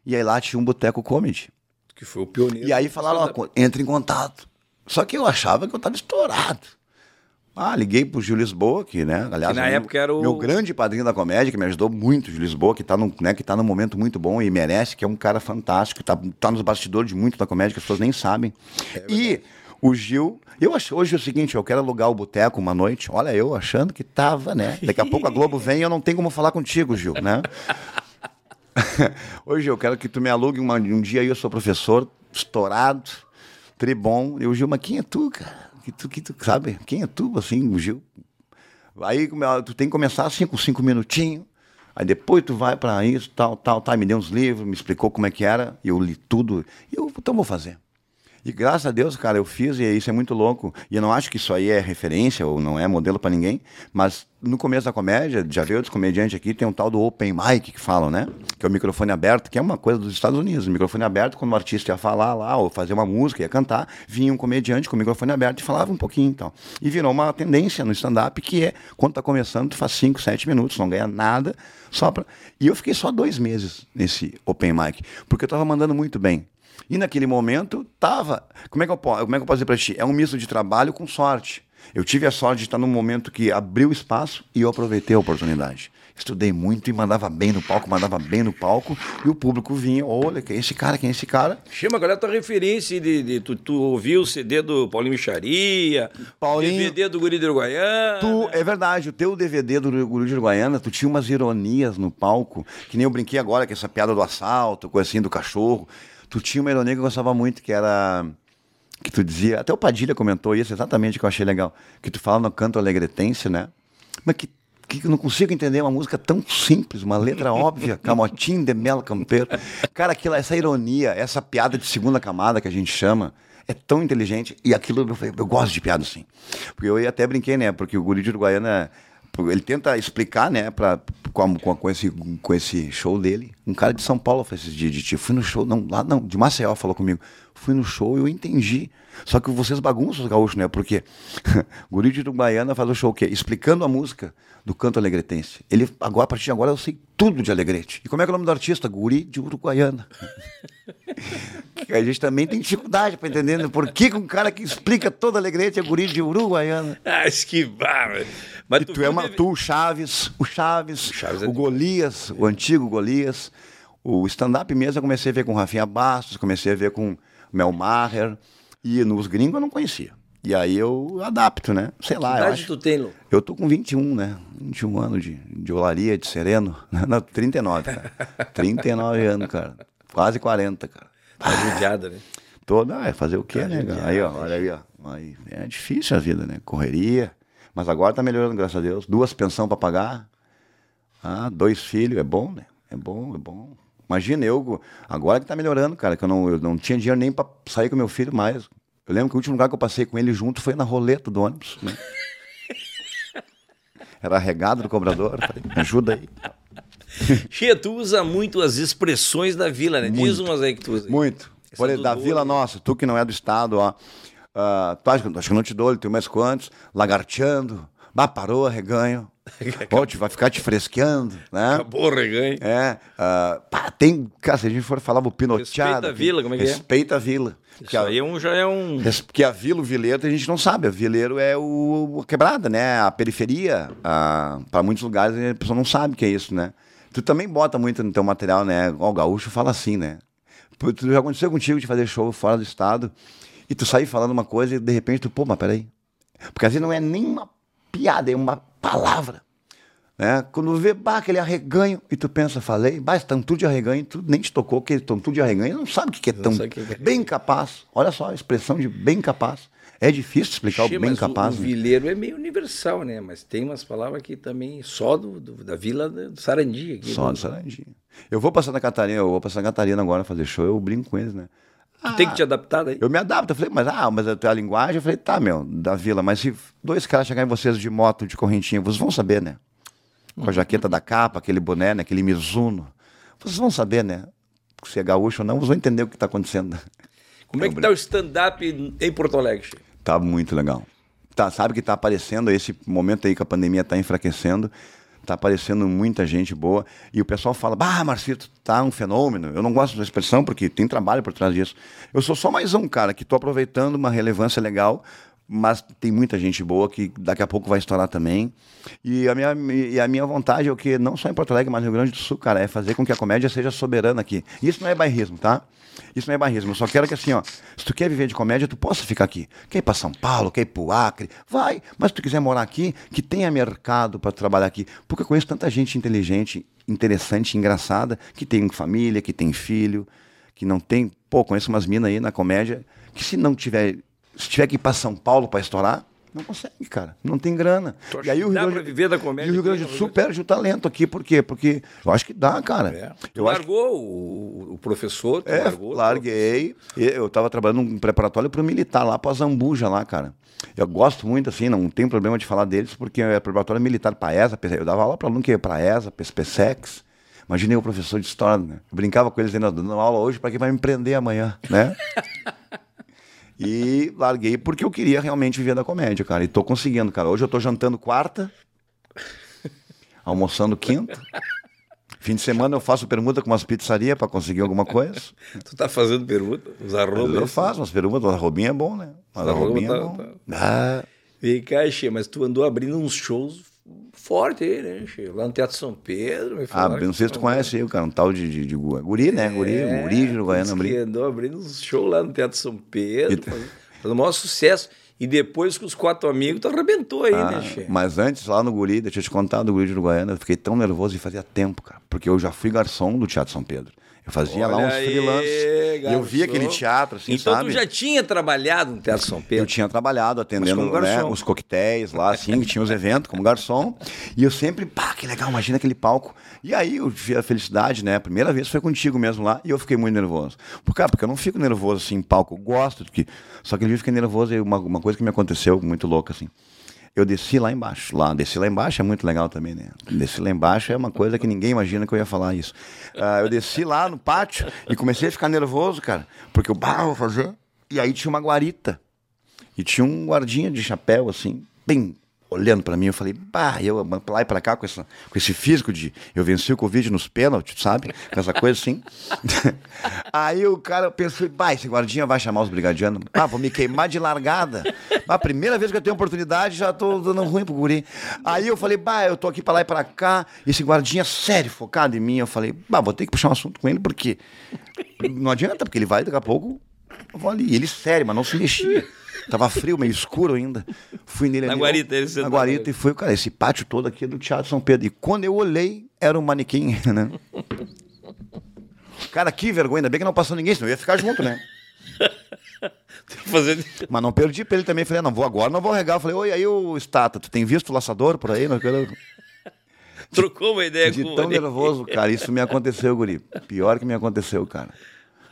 E aí lá tinha um boteco comedy. Que foi o pioneiro. E aí falaram, ó, entra em contato. Só que eu achava que eu estava estourado. Ah, liguei pro Gil Lisboa, que, né? Aliás, que na meu, época era o. Meu grande padrinho da comédia, que me ajudou muito, Gil Lisboa, que está num, né, que tá num momento muito bom e merece, que é um cara fantástico, tá, tá nos bastidores de muito da comédia, que as pessoas nem sabem. É e o Gil. Eu acho hoje é o seguinte, eu quero alugar o boteco uma noite. Olha, eu achando que tava, né? Daqui a pouco a Globo vem e eu não tenho como falar contigo, Gil, né? Hoje eu quero que tu me alugue uma, um dia aí, eu sou professor, estourado, tribom. E o Gil, mas quem é tu, cara? Que tu, que tu sabe? Quem é tu, assim, o Gil? Aí tu tem que começar assim com cinco minutinhos. Aí depois tu vai para isso, tal, tal, tal. Me deu uns livros, me explicou como é que era. Eu li tudo. Eu, então vou fazer. E graças a Deus, cara, eu fiz e isso é muito louco. E eu não acho que isso aí é referência ou não é modelo para ninguém, mas no começo da comédia, já veio outros comediantes aqui, tem um tal do open mic que falam, né? Que é o microfone aberto, que é uma coisa dos Estados Unidos. O microfone aberto, quando o artista ia falar lá, ou fazer uma música, ia cantar, vinha um comediante com o microfone aberto e falava um pouquinho então. E virou uma tendência no stand-up que é, quando tá começando, tu faz 5, 7 minutos, não ganha nada, só pra... E eu fiquei só dois meses nesse open mic, porque eu tava mandando muito bem. E naquele momento tava. Como é que eu, como é que eu posso dizer para ti? É um misto de trabalho com sorte. Eu tive a sorte de estar num momento que abriu espaço e eu aproveitei a oportunidade. Estudei muito e mandava bem no palco, mandava bem no palco, e o público vinha, olha, quem é esse cara, quem é esse cara? Chama, qual é a tua referência de, de tu, tu ouviu o CD do Paulinho Micharia, Paulinho, DVD do Guri de Uruguaiana? Tu, é verdade, o teu DVD do Guri de Uruguaiana, tu tinha umas ironias no palco, que nem eu brinquei agora, com essa piada do assalto, coisa assim, do cachorro. Tu tinha uma ironia que eu gostava muito, que era. Que tu dizia. Até o Padilha comentou isso exatamente, que eu achei legal. Que tu fala no canto alegretense, né? Mas que que eu não consigo entender uma música tão simples, uma letra óbvia, Camotim de Mel Campeiro. Cara, aquilo, essa ironia, essa piada de segunda camada que a gente chama, é tão inteligente. E aquilo, eu, eu gosto de piada assim. Porque eu até brinquei, né? Porque o Guri de Uruguaiana ele tenta explicar, né, pra, com, com, com, esse, com esse show dele. Um cara de São Paulo fez esse dia de tio. Fui no show, não, lá não, de Maceió falou comigo. Fui no show e eu entendi. Só que vocês bagunçam os gaúchos, né? Porque Guri de Uruguaiana faz o show o quê? Explicando a música do canto alegretense. Ele, agora, a partir de agora, eu sei tudo de Alegrete. E como é que é o nome do artista? Guri de Uruguaiana. A gente também tem dificuldade para entender né? por que que um cara que explica toda alegrete é guri de Uruguaiana. Ah, esquivar. Mas E tu é uma, tu, o Chaves, o Chaves, O Chaves é o Golias, o antigo Golias. O stand-up mesmo eu comecei a ver com o Rafinha Bastos, comecei a ver com Mel Maher. E nos gringos eu não conhecia. E aí eu adapto, né? Sei lá, Que eu idade acho. tu tem, Lu? Eu tô com 21, né? 21 anos de, de olaria, de sereno. Não, 39, cara. 39 anos, cara. Quase 40, cara. Tá judiada, né? Toda, é fazer o quê, né? cara? Aí, ó, olha aí, ó. Aí, é difícil a vida, né? Correria. Mas agora tá melhorando, graças a Deus. Duas pensão para pagar. Ah, dois filhos, é bom, né? É bom, é bom. Imagina eu, agora que tá melhorando, cara, que eu não, eu não tinha dinheiro nem para sair com meu filho mais. Eu lembro que o último lugar que eu passei com ele junto foi na roleta do ônibus, né? Era regado do cobrador. Falei, me ajuda aí. Chia, tu usa muito as expressões da vila, né? Diz umas aí que tu usa. aí. Muito. Essa Por exemplo, da. Vila Nossa, tu que não é do estado, ó. ah, tu acha, acho que eu não te dou, ele tem mais quantos? Lagarteando. Bah, parou, reganho. Ó, te vai ficar te fresqueando, né? Acabou o reganho. É. ah, pá, tem. Cara, se a gente for falar o pinoteado. Respeita a vila, como é que é? Respeita a vila. Porque Isso a- aí é um, já é um... Porque a vila, o vileiro, a gente não sabe. A vileiro é o, a quebrada, né? A periferia. Para muitos lugares a pessoa não sabe o que é isso, né? Tu também bota muito no teu material, né? O gaúcho fala assim, né? Tu já aconteceu contigo de fazer show fora do estado e tu sair falando uma coisa e de repente tu, pô, mas peraí. Porque às vezes não é nem uma piada, é uma palavra. Né? Quando vê, bah, aquele arreganho, e tu pensa, falei, bah, estão tudo de arreganho, tu nem te tocou que estão tudo de arreganho, não sabe o que é tão que é. bem capaz. Olha só a expressão de bem capaz. É difícil explicar o bem capaz. O, o né? vileiro é meio universal, né? Mas tem umas palavras que também só do, do- da vila do Sarandi. Aqui, Só do- de Sarandinha. Eu vou pra Santa Catarina, eu vou pra Santa Catarina agora fazer show, eu brinco com eles, né? Tu tem que te adaptar daí. Eu me adapto, eu falei, mas, ah, mas a tua linguagem, eu falei, tá, meu, da vila, mas se dois caras chegarem em vocês de moto, de correntinha, vocês vão saber, né? Com a jaqueta da capa, aquele boné, né? aquele Mizuno. Vocês vão saber, né? Se é gaúcho ou não, vocês vão entender o que tá acontecendo. Como é que tá o stand-up em Porto Alegre? Tá muito legal. Tá, sabe que tá aparecendo esse momento aí que a pandemia tá enfraquecendo, tá aparecendo muita gente boa e o pessoal fala: "Bah, Marcito, tá um fenômeno". Eu não gosto da expressão porque tem trabalho por trás disso. Eu sou só mais um cara que tô aproveitando uma relevância legal, mas tem muita gente boa que daqui a pouco vai estourar também. E a minha e a minha vontade é o que não só em Porto Alegre, mas no Rio Grande do Sul, cara, é fazer com que a comédia seja soberana aqui. Isso não é bairrismo, tá? Isso não é barrismo. Eu só quero que assim, ó, se tu quer viver de comédia, tu possa ficar aqui. Quer ir para São Paulo, quer ir pro Acre, vai. Mas se tu quiser morar aqui, que tenha mercado para trabalhar aqui. Porque eu conheço tanta gente inteligente, interessante, engraçada, que tem família, que tem filho, que não tem. Pô, conheço umas minas aí na comédia que se não tiver, se tiver que ir para São Paulo para estourar, não consegue, cara. Não tem grana. Acha E aí o Rio Grande, viver da comédia e o Rio Grande do Rio Sul perde o talento aqui. Por quê? Porque eu acho que dá, cara. É. Eu acho que largou o, o professor, tu é, largou. larguei. Eu tava trabalhando num preparatório para militar lá para Zambuja lá, cara. Eu gosto muito, assim, não tem problema de falar deles, porque é preparatório militar para ESA, eu dava aula para aluno que ia para ESA, PSPSEX. Imaginei o professor de história, né? Eu brincava com eles dando aula hoje para quem vai me prender amanhã, né? e larguei porque eu queria realmente viver da comédia, cara. E tô conseguindo, cara. Hoje eu tô jantando quarta, almoçando quinta. Fim de semana eu faço permuta com umas pizzarias para conseguir alguma coisa. Tu tá fazendo pergunta, os arrobas. eu faço umas perguntas, a Robinha é bom, né? Mas a Arroba Robinha tá- é bom. tá- Ah, Vem cá, Che, mas tu andou abrindo uns shows fortes aí, né? Lá no Teatro São Pedro. Me ah, não sei se tu conhece aí, cara, um tal de, de, de gu- guri, né? Guri, É, guri de Uruguaiana. andou abrindo uns shows lá no Teatro São Pedro, fazendo, fazendo o maior sucesso. E depois com os quatro amigos, tu arrebentou aí, Ah, né, Che? mas antes, lá no Guri, deixa eu te contar do Guri de Uruguaiana, eu fiquei tão nervoso e fazia tempo, cara. Porque eu já fui garçom do Teatro São Pedro. Eu fazia lá Olha uns aí, freelances. E eu via aquele teatro, assim, então sabe? tu já tinha trabalhado no Teatro São Pedro? Eu tinha trabalhado atendendo né, os coquetéis lá, assim, que tinha os eventos como garçom. E eu sempre, pá, que legal, imagina aquele palco. E aí eu tive a felicidade, né? A primeira vez foi contigo mesmo lá e eu fiquei muito nervoso. Por quê? Porque eu não fico nervoso assim em palco, eu gosto, de que... só que ele fiquei nervoso e uma, uma coisa que me aconteceu muito louca, assim. Eu desci lá embaixo. Lá, desci lá embaixo é muito legal também, né? Desci lá embaixo é uma coisa que ninguém imagina que eu ia falar isso. Ah, eu desci lá no pátio e comecei a ficar nervoso, cara. Porque eu, bah, vou fazer. E aí tinha uma guarita. E tinha um guardinha de chapéu, assim, bem olhando pra mim, eu falei, bah, eu pra lá e pra cá com, essa, com esse físico de eu venci o Covid nos pênaltis, sabe? Com essa coisa assim. Aí o cara pensou, bah, esse guardinha vai chamar os brigadianos. Ah, vou me queimar de largada. A primeira vez que eu tenho oportunidade, já tô dando ruim pro guri. Aí eu falei, bah, eu tô aqui pra lá e pra cá, esse guardinha sério, focado em mim. Eu falei, bah, vou ter que puxar um assunto com ele, porque não adianta, porque ele vai daqui a pouco, vou ali. Ele sério, mas não se mexia. Tava frio, meio escuro ainda. Fui nele Na ali, guarita, ele Na sentado guarita e foi, cara, esse pátio todo aqui é do Teatro São Pedro. E quando eu olhei, era um manequim, né? Cara, que vergonha, ainda bem que não passou ninguém, senão eu ia ficar junto, né? Fazendo... Mas não perdi pra ele também. Falei, ah, não vou agora, não vou regar. Falei, oi, aí o Stata, tu tem visto o laçador por aí? Não quero... Trocou uma ideia De com tão ele. nervoso, cara. Isso me aconteceu, guri. Pior que me aconteceu, cara.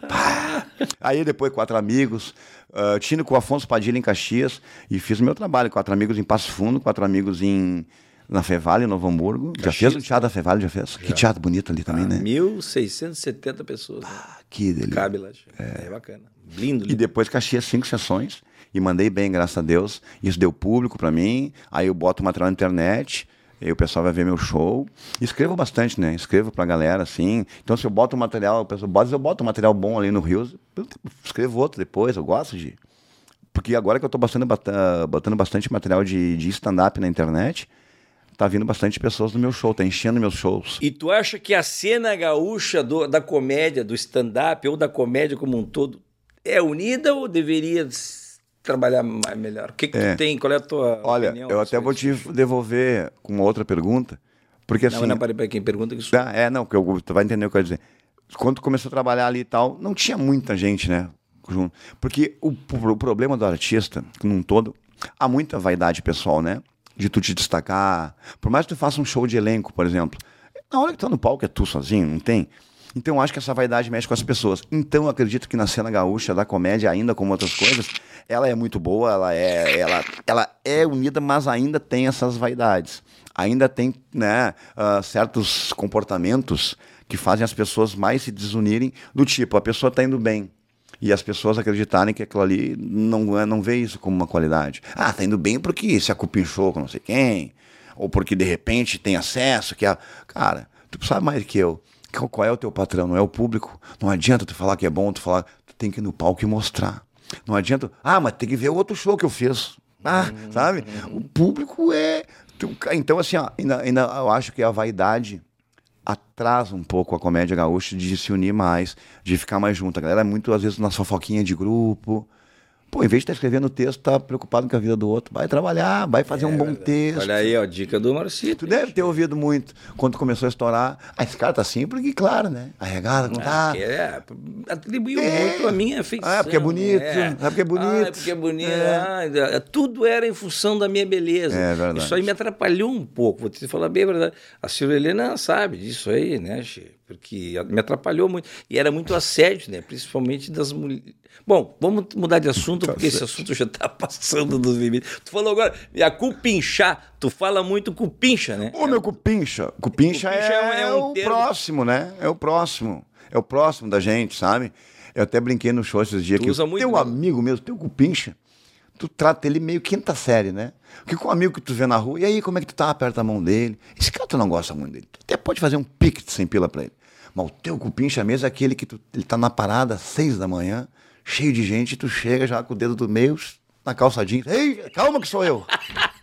Pá. Aí depois, quatro amigos. Uh, tinha ido com o Afonso Padilha em Caxias e fiz o meu trabalho. Quatro amigos em Passo Fundo, quatro amigos em... Na Fevale, em Novo Hamburgo. Já Caxias? fez o teatro da Fevale? Já fez? Que teatro bonito ali também, né? 1.670 pessoas. né? Que delícia. Cabe lá. É. bacana. Lindo, E lindo. depois Caxias, cinco sessões. E mandei bem, graças a Deus. Isso deu público pra mim. Aí eu boto o material na internet. Aí o pessoal vai ver meu show. E escrevo bastante, né? Escrevo pra galera, assim. Então, se eu boto o material, o pessoal bota, eu boto um material bom ali no Rio, escrevo outro depois. Eu gosto de. Porque agora que eu tô botando, botando bastante material de, de stand-up na internet, tá vindo bastante pessoas no meu show, tá enchendo meus shows. E tu acha que a cena gaúcha do- da comédia, do stand-up ou da comédia como um todo é unida ou deveria trabalhar mais, melhor? O que, que É. tu tem? Qual é a tua Olha, opinião? eu até vou te devolver com uma outra pergunta. Porque assim. Não, não, peraí, peraí, quem pergunta que isso. Tá, é, não, porque eu, tu vai entender o que eu quero dizer. Quando tu começou a trabalhar ali e tal, não tinha muita gente, né? junto. Porque o, o problema do artista, num todo, há muita vaidade pessoal, né? De tu te destacar. Por mais que tu faça um show de elenco, por exemplo, na hora que tu tá no palco é tu sozinho, não tem? Então eu acho que essa vaidade mexe com as pessoas. Então eu acredito que na cena gaúcha da comédia, ainda como outras coisas, ela é muito boa, ela é, ela, ela é unida, mas ainda tem essas vaidades. Ainda tem né, ah, certos comportamentos que fazem as pessoas mais se desunirem, do tipo, a pessoa está indo bem. E as pessoas acreditarem que aquilo ali não, não vê isso como uma qualidade. Ah, tá indo bem porque se acupinchou com não sei quem, ou porque de repente tem acesso, que a... Cara, tu sabe mais que eu. Qual é o teu patrão? Não é o público. Não adianta tu falar que é bom, tu falar, tu tem que ir no palco e mostrar. Não adianta, ah, mas tem que ver o outro show que eu fiz. Ah, sabe? O público é. Então, assim, ó, ainda, ainda eu acho que a vaidade atrasa um pouco a comédia gaúcha de se unir mais, de ficar mais junto. A galera é muito, às vezes, na fofoquinha de grupo. Pô, em vez de estar escrevendo texto, tá preocupado com a vida do outro. Vai trabalhar, vai fazer um bom texto. Olha aí, ó, dica do Marcito. Tu deve ter ouvido muito quando começou a estourar. Ah, esse cara tá assim, porque, claro, né? Arregado, não tá. Ah, é, atribuiu É. muito a minha afeição. Ah, porque é bonito, ah, porque é bonito. Ah, é porque é bonito. É. Ah, tudo era em função da minha beleza. É verdade. Isso aí me atrapalhou um pouco, vou te falar bem a verdade. A Silvia Helena sabe disso aí, né, Che? Porque me atrapalhou muito. E era muito assédio, né? Principalmente das mulheres. Bom, vamos mudar de assunto, porque esse assunto já está passando dos limites. Tu falou agora, e a cupinchar, tu fala muito cupincha, né? Ô, meu cupincha. Cupincha, Cupincha é, é um- é um o termo- próximo, né? É o próximo. É o próximo da gente, sabe? Eu até brinquei no show esses dias Tu que usa muito, teu né? amigo mesmo, teu cupincha, tu trata ele meio quinta série, né? Porque com um amigo que tu vê na rua, e aí, como é que tu tá? Aperta a mão dele. Esse cara tu não gosta muito dele. Tu até pode fazer um pique de sem pila pra ele. Mas o teu cupincha mesmo é aquele que tu, ele tá na parada às seis da manhã, cheio de gente, e tu chega já com o dedo do meio na calça jeans. Ei, calma que sou eu.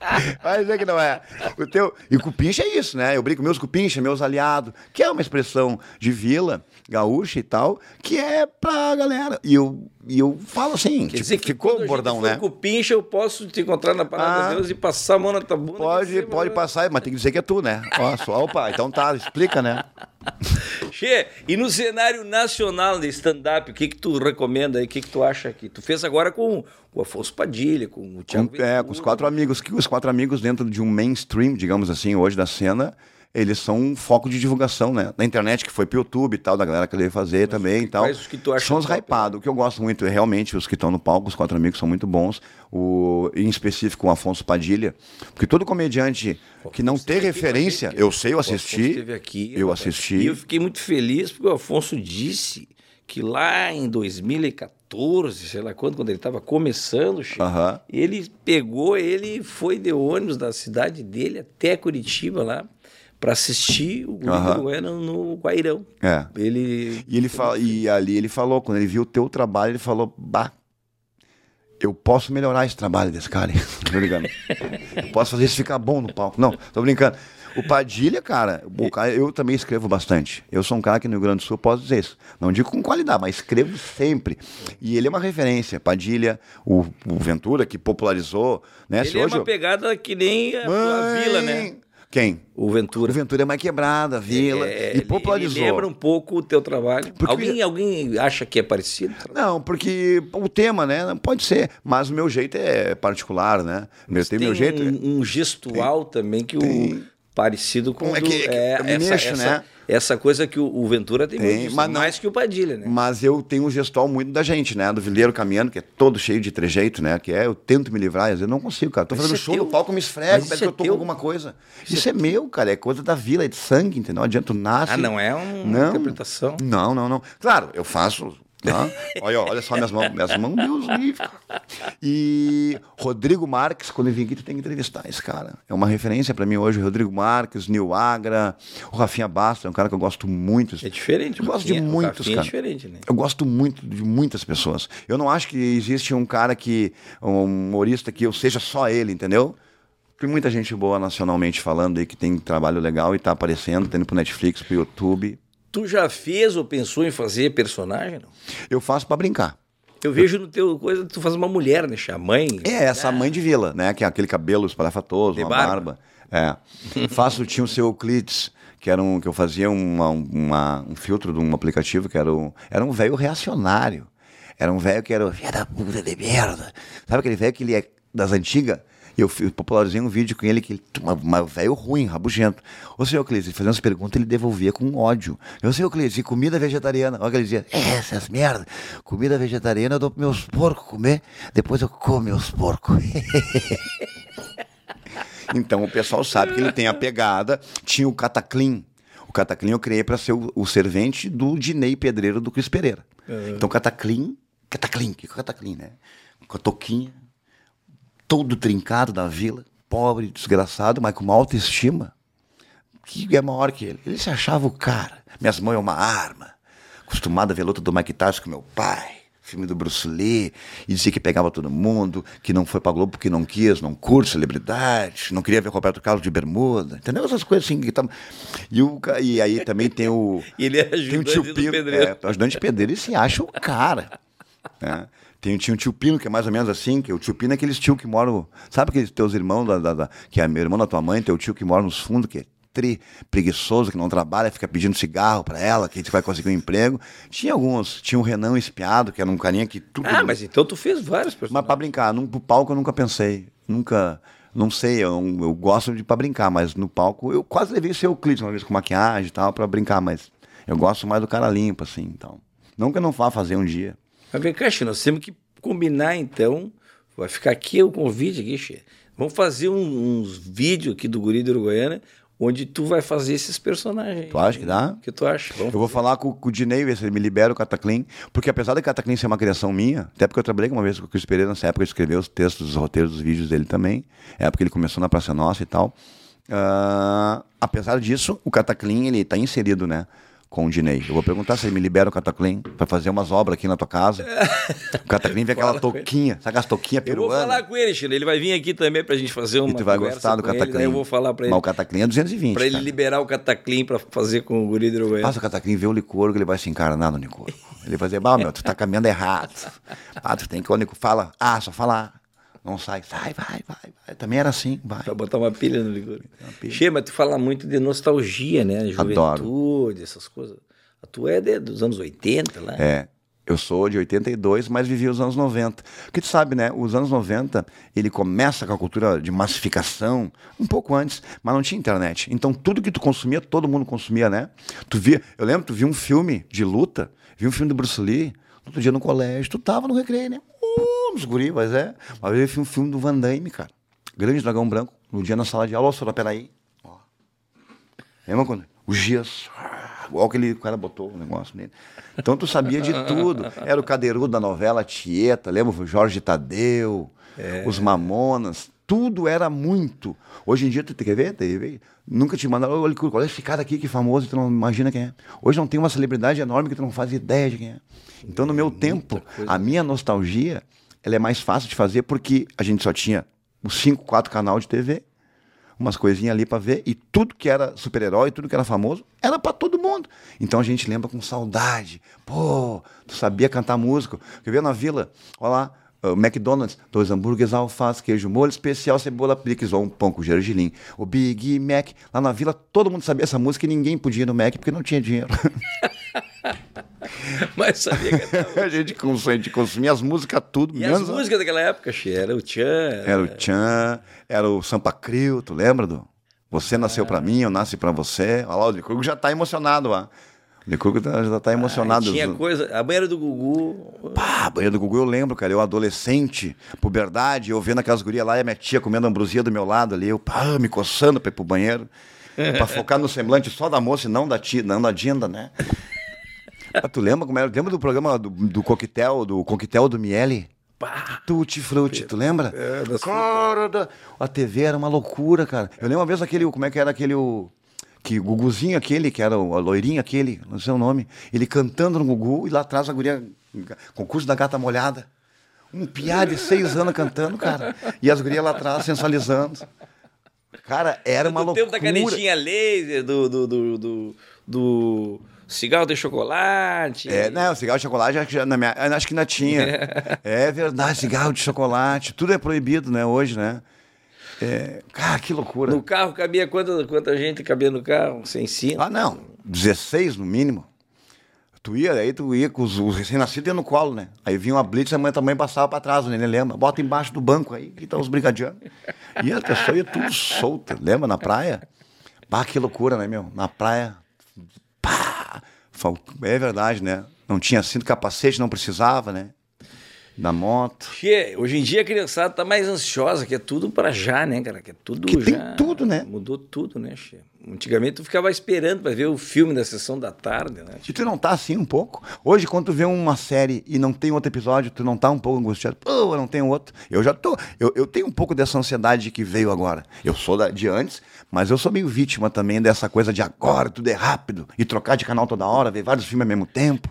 Vai dizer que não é. O teu... E o cupincha é isso, né? Eu brinco, meus cupincha, meus aliados, que é uma expressão de vila, gaúcha e tal, que é pra galera. E eu, e eu falo assim, Quer tipo, que ficou o bordão, né? cupincha, eu posso te encontrar na parada Ah. de Deus e passar a mão na tua bunda. Pode, pode vai- passar, mas tem que dizer que é tu, né? Ó, só, opa, então tá, explica, né? Che, e no cenário nacional de stand-up, o que que tu recomenda aí? O que que tu acha aqui? Tu fez agora com o Afonso Padilha, com o Thiago Com, é, com os quatro amigos, que os quatro amigos dentro de um mainstream, digamos assim, hoje da cena, eles são um foco de divulgação, né? Na internet, que foi pro YouTube e tal, da galera que ele fazer também e tal. os que tu acha São os hypados. O que eu gosto muito é realmente os que estão no palco, os quatro amigos são muito bons. O, em específico o Afonso Padilha. Porque todo comediante que não tem aqui referência, gente. eu sei, eu assisti. esteve aqui, eu assisti. E eu fiquei muito feliz porque o Afonso disse que lá em 2014, sei lá quando, quando ele estava começando, Chico, Aham. ele pegou, ele foi de ônibus da cidade dele até Curitiba lá para assistir o Aham. do Uruguaiana no Guairão. É. Ele E, ele fala, e ali ele falou, quando ele viu o teu trabalho, ele falou, bah, eu posso melhorar esse trabalho desse cara. aí." tô brincando. Eu posso fazer isso ficar bom no palco. Não, tô brincando. O Padilha, cara, o cara, eu também escrevo bastante. Eu sou um cara que no Rio Grande do Sul posso dizer isso. Não digo com qualidade, mas escrevo sempre. E ele é uma referência. Padilha, o, o Ventura, que popularizou. Né? Ele é uma eu- pegada que nem a, a Mãe! Vila, né? Quem? O O Ventura. Ventura é mais quebrada, a Vila. É, e popularizou. Ele lembra um pouco o teu trabalho. Porque- Alguém, alguém acha que é parecido? Não, porque o tema, né? Não pode ser. Mas o meu jeito é particular, né? Meu, tem Tem meu jeito. um, um gestual também que tem. o parecido com é do- que- que eu me essa, mexo, essa, né? essa coisa que o, o Ventura tem, Tem, muito, mas não- mais que o Padilha, né? Mas eu tenho um gestual muito da gente, né? Do vileiro caminhando, que é todo cheio de trejeito, né? Que é, eu tento me livrar, às vezes eu não consigo, cara. Tô Mas fazendo isso é show teu? no palco, me Mas esfrego, isso parece é que eu tô com alguma coisa. Isso, é meu, cara. É coisa da vila, é de sangue, entendeu? Não adianta, tu nasce. Ah, não é uma Não. interpretação. Não, não, não. Claro, eu faço. Tá? olha, olha só minhas mãos. Minhas mãos, Deus livre. E Rodrigo Marques, quando eu vim aqui, tu tem que entrevistar esse cara. É uma referência pra mim hoje. Rodrigo Marques, Nil Agra, o Rafinha Bastos, é um cara que eu gosto muito. É diferente. Eu gosto de Rafinha- o muitos, Rafinha cara. é diferente, né? Eu gosto muito de muitas pessoas. Eu não acho que existe um cara que, um humorista que eu seja só ele, entendeu? Tem muita gente boa nacionalmente falando aí que tem trabalho legal e tá aparecendo, tendo pro Netflix, pro YouTube. Tu já fez ou pensou em fazer personagem? Não? Eu faço pra brincar. Eu vejo no teu coisa, tu faz uma mulher, né? A mãe. É, essa mãe de vila, né? Que é aquele cabelo espalhafatoso, De uma barba. barba. É. Faço, tinha o seu Euclides, que era um que eu fazia uma, uma- um filtro de um aplicativo que era um, era um velho reacionário. Era um velho que era o filho da puta de merda. Sabe aquele velho que ele é das antigas? E eu fi- popularizei um vídeo com ele que ele uma, velho ruim, rabugento. Ô senhor ele fazia umas perguntas ele devolvia com ódio. Eu senhor Euclides, e comida vegetariana? Olha que ele dizia, essas merda. Comida vegetariana eu dou pros meus porcos comer, depois eu como meus porcos. Então o pessoal sabe que ele tem a pegada. Tinha o Cataclim. O Cataclim eu criei para ser o, o servente do Dinei Pedreiro do Cris Pereira. Então Cataclim, Cataclim, que é o Cataclim, né? Com a toquinha, todo trincado da vila, pobre, desgraçado, mas com uma autoestima que é maior que ele. Ele se achava o cara. Minhas mãos é uma arma. Acostumado a ver luta do Mike Tyson com meu pai. Filme do Bruce Lee. E dizia que pegava todo mundo, que não foi pra Globo porque não quis, não curte celebridade, não queria ver Roberto Carlos de bermuda. Entendeu? Essas coisas assim. Que tam... e, o... e aí também tem o... Ele é Tem o ajudante tio do pedreiro. É, ajudante pedreiro, ele se acha o cara. né? Tem, tinha o tio Pino, que é mais ou menos assim, que o tio Pino é aqueles tio que moram. Sabe aqueles teus irmãos, da, da- da- que é meu irmão da tua mãe, teu tio que mora nos fundos, que é tri preguiçoso, que não trabalha, fica pedindo cigarro pra ela, que vai conseguir um emprego. Tinha alguns. Tinha o Renan Espiado, que era um carinha que tudo. Ah, mas então tu fez vários Mas personagens. pra brincar, num, pro palco eu nunca pensei. Nunca. Não sei, eu, eu gosto de pra brincar, mas no palco eu quase levei o seu Euclides uma vez com maquiagem e tal, pra brincar, mas eu gosto mais do cara limpo, assim, então. Não que eu não vá fazer um dia. Mas vem cá, Xê, nós temos que combinar então. Vai ficar aqui o convite aqui, Xê. Vamos fazer um- uns vídeos aqui do Guri Uruguaiana, onde tu vai fazer esses personagens. Tu acha que dá? O que tu acha? Vamos Eu vou falar com, com o Dinei, ver se ele me libera o Cataclin, porque apesar do Cataclin ser uma criação minha, até porque eu trabalhei uma vez com o Cris Pereira nessa época, eu escrevi os textos, os roteiros dos vídeos dele também, é época que ele começou na Praça Nossa e tal. Ah, apesar disso, o Cataclin, ele tá inserido, né? Com o Dinei. Eu vou perguntar se ele me libera o Cataclin pra fazer umas obras aqui na tua casa. O Cataclin vem aquela ele. toquinha, sabe as toquinhas Eu vou peruanas? falar com ele, Chile. Ele vai vir aqui também pra gente fazer uma E tu vai gostar do ele, Cataclin. daí Eu vou falar pra ele. Mas o Cataclin é 220. Pra ele cara. liberar o Cataclin pra fazer com o Guri do. Passa o Cataclin, vê o licor, que ele vai se encarnar no licor. Ele vai dizer, bah, meu, tu tá caminhando errado. Ah, tu tem que, ele fala, ah, só falar. Não sai, sai, vai, vai, vai. Também era assim, vai. Pra botar uma pilha no licor. Che, mas tu fala muito de nostalgia, né? Juventude, essas coisas. A tua é de- dos anos 80 lá. É. Eu sou de 82, mas vivi os anos 90. Porque tu sabe, né? Os anos 90, ele começa com a cultura de massificação um pouco antes, mas não tinha internet. Então tudo que tu consumia, todo mundo consumia, né? Tu via, eu lembro, tu via um filme de luta, via um filme do Bruce Lee, outro dia no colégio, tu tava no recreio, né? Uh, nos guri, mas é. Uma vez eu vi um filme do Van Damme, cara. Grande Dragão Branco, no dia na sala de aula, senhora, peraí. Ó. Lembra quando? Os dias. igual aquele cara botou o negócio nele. Então tu sabia de tudo. Era o cadeirudo da novela Tieta, lembra? O Jorge Tadeu, É. os Mamonas. Tudo era muito. Hoje em dia, tu quer ver? TV? Nunca te mandaram, olha, olha esse cara aqui que é famoso, tu não imagina quem é. Hoje não tem uma celebridade enorme que tu não faz ideia de quem é. Então, no meu tempo, a minha nostalgia, ela é mais fácil de fazer porque a gente só tinha os cinco, quatro canal de TV, umas coisinhas ali pra ver, e tudo que era super-herói, tudo que era famoso, era pra todo mundo. Então a gente lembra com saudade. Pô, tu sabia cantar música. Quer ver na vila? Olha lá, o McDonald's, dois hambúrgueres, alface, queijo molho especial, cebola, picles ou um pão com gergelim. O Big Mac, lá na vila, todo mundo sabia essa música e ninguém podia ir no Mac porque não tinha dinheiro. Mas sabia que era... a, gente consumia, a gente consumia as músicas tudo, E as menos músicas daquela época, Che, era o Tchan. Era o Tchan, era o Sampa Crio, tu lembra do? Você nasceu pra mim, eu nasci pra você. Olha lá, o já tá emocionado lá. O Licurgo tá- já tá emocionado. Aí tinha coisa. A banheira do Gugu. Pá, a banheira do Gugu eu lembro, cara. Eu adolescente, puberdade, eu vendo aquelas gurias lá e a minha tia comendo ambrosia do meu lado ali. Eu, pá, me coçando pra ir pro banheiro. pra focar no semblante só da moça e não da tia, não da Dinda, né? Ah, tu lembra como era? Lembra do programa do, do coquetel, do coquetel do Miele? Pá, Tutti Frutti, tu lembra? É, cara, da- a TV era uma loucura, cara. Eu lembro uma vez aquele, como é que era aquele, o, que o Guguzinho aquele, que era o a loirinho aquele, não sei o nome, ele cantando no Gugu e lá atrás a guria, concurso da gata molhada. Um piá de seis anos cantando, cara. E as gurias lá atrás sensualizando. Cara, era uma do loucura. tempo da canetinha laser, do, do, do, do, do cigarro de chocolate. É, não, cigarro de chocolate acho que, já, na minha, acho que ainda tinha. É verdade, cigarro de chocolate. Tudo é proibido, né, hoje, né? É, cara, que loucura. No carro cabia quanta, quanta gente cabia no carro? Sem cinto? Ah, não. 16 no mínimo. Tu ia, aí tu ia com os, os recém-nascidos no colo, né? Aí vinha uma blitz, a mãe também passava pra trás, o neném lembra? Bota embaixo do banco aí, que tá os brigadianos. E a pessoa ia tudo solta, lembra? Na praia. Pá, que loucura, né, meu? Na praia. Pá! É verdade, né? Não tinha cinto capacete, não precisava, né? Da moto. Che, hoje em dia a criançada tá mais ansiosa, que é tudo pra já, né, cara? Que é tudo Que tem já. tudo, né? Mudou tudo, né, Che? Antigamente tu ficava esperando pra ver o filme da sessão da tarde, né? E tu não tá assim um pouco? Hoje, quando tu vê uma série e não tem outro episódio, tu não tá um pouco angustiado? Pô, eu não tenho outro. Eu já tô. Eu, eu tenho um pouco dessa ansiedade que veio agora. Eu sou da, de antes, mas eu sou meio vítima também dessa coisa de agora, tudo é rápido. E trocar de canal toda hora, ver vários filmes ao mesmo tempo.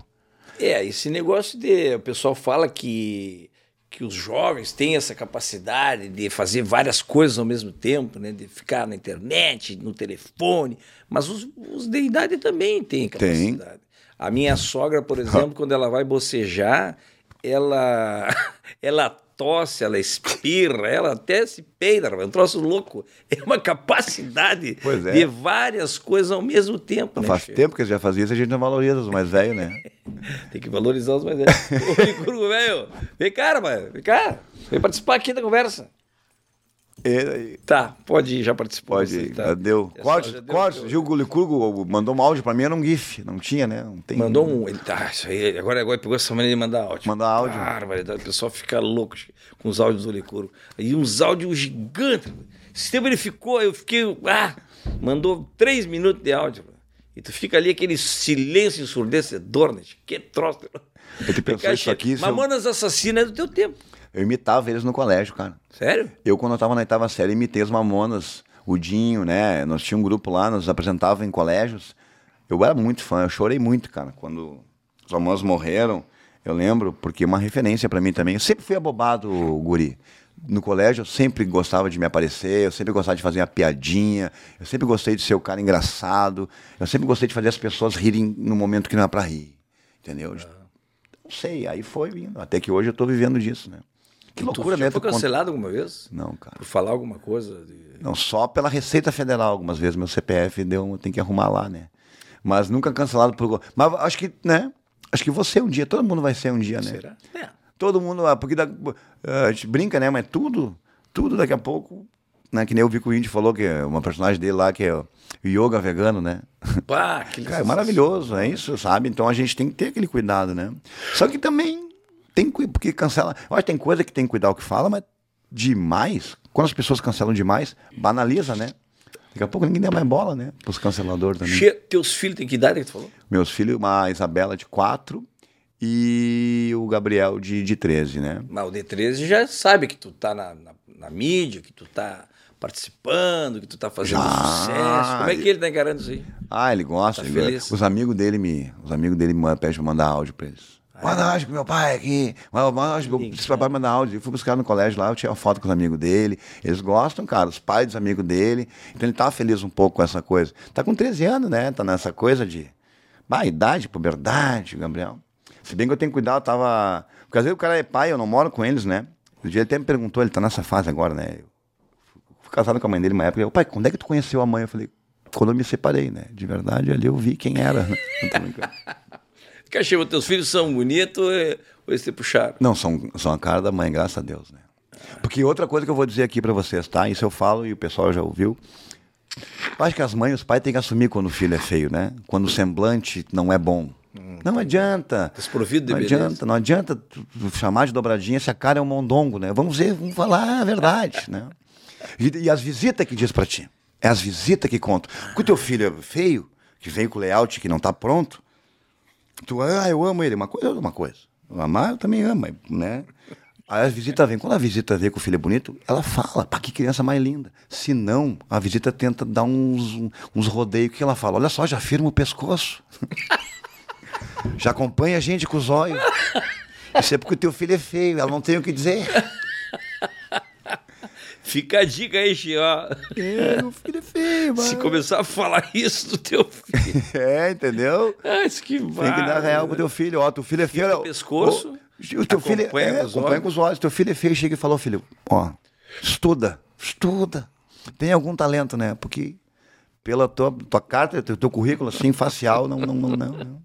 É, esse negócio de. O pessoal fala que, que os jovens têm essa capacidade de fazer várias coisas ao mesmo tempo, né? De ficar na internet, no telefone. Mas os, os de idade também têm capacidade. A minha sogra, por exemplo, quando ela vai bocejar, ela, ela tosse, ela espirra, ela até se peida, é um troço louco. É uma capacidade é. de várias coisas ao mesmo tempo. né, Faz tempo que eles já faziam isso, a gente não valoriza os mais velhos, né? Tem que valorizar os mais velhos. Ô, Licurgo, velho, vem cá, rapaz, vem cá. Vem participar aqui da conversa. E- Tá, pode ir, já participou. Pode ir, tá. já deu. É Cortes, já deu- cortes. Gil Licurgo mandou um áudio pra mim, era um GIF. Não tinha, né? Não tem. Mandou um. Ele, tá, isso aí, agora, agora pegou essa maneira de mandar áudio. Mandar áudio. Barbaridade, o pessoal fica louco com os áudios do Licurgo. E uns áudios gigantes. Esse tempo ele ficou, eu fiquei. Ah, mandou três minutos de áudio. E tu fica ali aquele silêncio ensurdecedor, né? Que troço. Ele pensou isso aqui, eu- Mamonas Assassinas é do teu tempo. Eu imitava eles no colégio, cara. Sério? Eu, quando eu tava na oitava série, imitei os Mamonas, o Dinho, né? Nós tínhamos um grupo lá, nos apresentava em colégios. Eu era muito fã, eu chorei muito, cara, quando os Mamonas morreram. Eu lembro, porque é uma referência pra mim também. Eu sempre fui abobado, guri. No colégio, eu sempre gostava de me aparecer, eu sempre gostava de fazer uma piadinha, eu sempre gostei de ser o cara engraçado, eu sempre gostei de fazer as pessoas rirem no momento que não é pra rir. Entendeu? De- Não sei, aí foi vindo. Até que hoje eu tô vivendo disso, né? Que loucura, tu né? foi Tu conta- cancelado alguma vez? Não, cara. Por falar alguma coisa? de- Não, só pela Receita Federal, algumas vezes. Meu CPF deu, tem que arrumar lá, né? Mas nunca cancelado por. Mas acho que, né? Acho que você um dia, todo mundo vai ser um dia, né? Será? É. Todo mundo, ah, porque da- a gente brinca, né? Mas tudo, tudo daqui a pouco, né? Que nem o Vico Indy falou, que é uma personagem dele lá, que é o yoga vegano, né? Pá, aquele Cara, é maravilhoso, é isso, sabe? Então a gente tem que ter aquele cuidado, né? Só que também tem porque cancela. Eu acho que tem coisa que tem que cuidar o que fala, mas demais, quando as pessoas cancelam demais, banaliza, né? Daqui a pouco ninguém dá mais bola, né? Pros canceladores também. Che, teus filhos têm que idade que tu falou? Meus filhos, uma Isabela de 4 e o Gabriel de, de 13, né? Mas o D13 já sabe que tu tá na, na, na mídia, que tu tá participando, que tu tá fazendo Já. sucesso. Como é que ele tá encarando isso aí? Ah, ele gosta. Tá ele- feliz? Os amigos dele me, os amigos dele me pedem pra mandar áudio pra eles. Manda áudio pro meu pai aqui. Manda áudio pro esse papai mandar áudio. Eu fui buscar no colégio lá, eu tinha uma foto com os amigos dele. Eles gostam, cara, os pais dos amigos dele. Então ele tá feliz um pouco com essa coisa. Tá com 13 anos, né? Tá nessa coisa de. Bah, idade, puberdade, Gabriel. Se bem que eu tenho que cuidar, eu tava. Porque às vezes o cara é pai, eu não moro com eles, né? O dia ele até me perguntou, ele tá nessa fase agora, né? Eu fui casado com a mãe dele uma época. Eu, pai, quando é que tu conheceu a mãe? Eu falei, quando eu me separei, né? De verdade, ali eu vi quem era. Não tô brincando. Cachê, teus filhos são bonitos ou é- ou eles te puxaram? Não, são, são a cara da mãe, graças a Deus, né? Porque outra coisa que eu vou dizer aqui pra vocês, tá? Isso eu falo e o pessoal já ouviu. Eu acho que as mães e os pais têm que assumir quando o filho é feio, né? Quando o semblante não é bom. Não adianta. Desprovido de Não beleza. adianta, não adianta chamar de dobradinha se a cara é um mondongo, né? Vamos ver, vamos falar a verdade, né? E, e as visitas que diz pra ti. É as visitas que contam. Porque o teu filho é feio, que veio com o layout que não tá pronto, tu, ah, eu amo ele. Uma coisa é uma coisa. Amar, eu também amo, né? Aí a visita vem. Quando a visita vê que o filho é bonito, ela fala, pá, que criança mais linda. Se não, a visita tenta dar uns, uns rodeios. Que ela fala? Olha só, já firma o pescoço. já acompanha a gente com os olhos. Isso é porque o teu filho é feio, ela não tem o que dizer. Fica a dica aí, ó. É, meu filho é feio, mano. Se começar a falar isso do teu filho. É, entendeu? Ah, isso que vai. Tem que dar real pro teu filho. Ó, teu filho é feio. O ó, pescoço, ó, o teu filho acompanha é, os acompanha com os olhos. Teu filho é feio. Chega e falou, filho, ó, estuda, estuda. Tem algum talento, né? Porque pela tua, tua carta, teu, teu currículo assim, facial, não, não, não, não, não.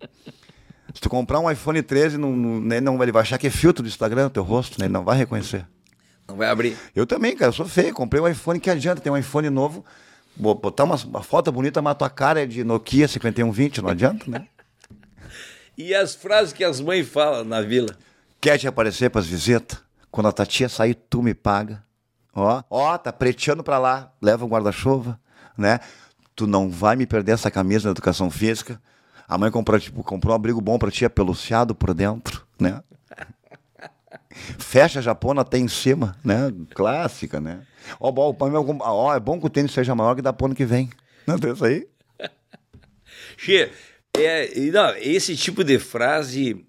Se tu comprar um iPhone 13, não, não, né, não, ele vai achar que é filtro do Instagram, teu rosto, né? Ele não vai reconhecer. Não vai abrir. Eu também, cara, eu sou feio. Comprei um iPhone, que adianta ter um iPhone novo, bo- botar uma, uma foto bonita, mas tua cara é de Nokia 5120, não adianta, né? E as frases que as mães falam na vila? Quer te aparecer pras visitas? Quando a tua tia sair, tu me paga. Ó, ó, tá preteando pra lá, leva um guarda-chuva, né? Tu não vai me perder essa camisa da educação física. A mãe comprou, tipo, comprou um abrigo bom pra tia, peluciado por dentro, né? Fecha a japona até em cima, né? Clássica, né? Ó, bom, ó, é bom que o tênis seja maior que da pro ano que vem. Não tem isso aí? Xê, é, não, esse tipo de frase,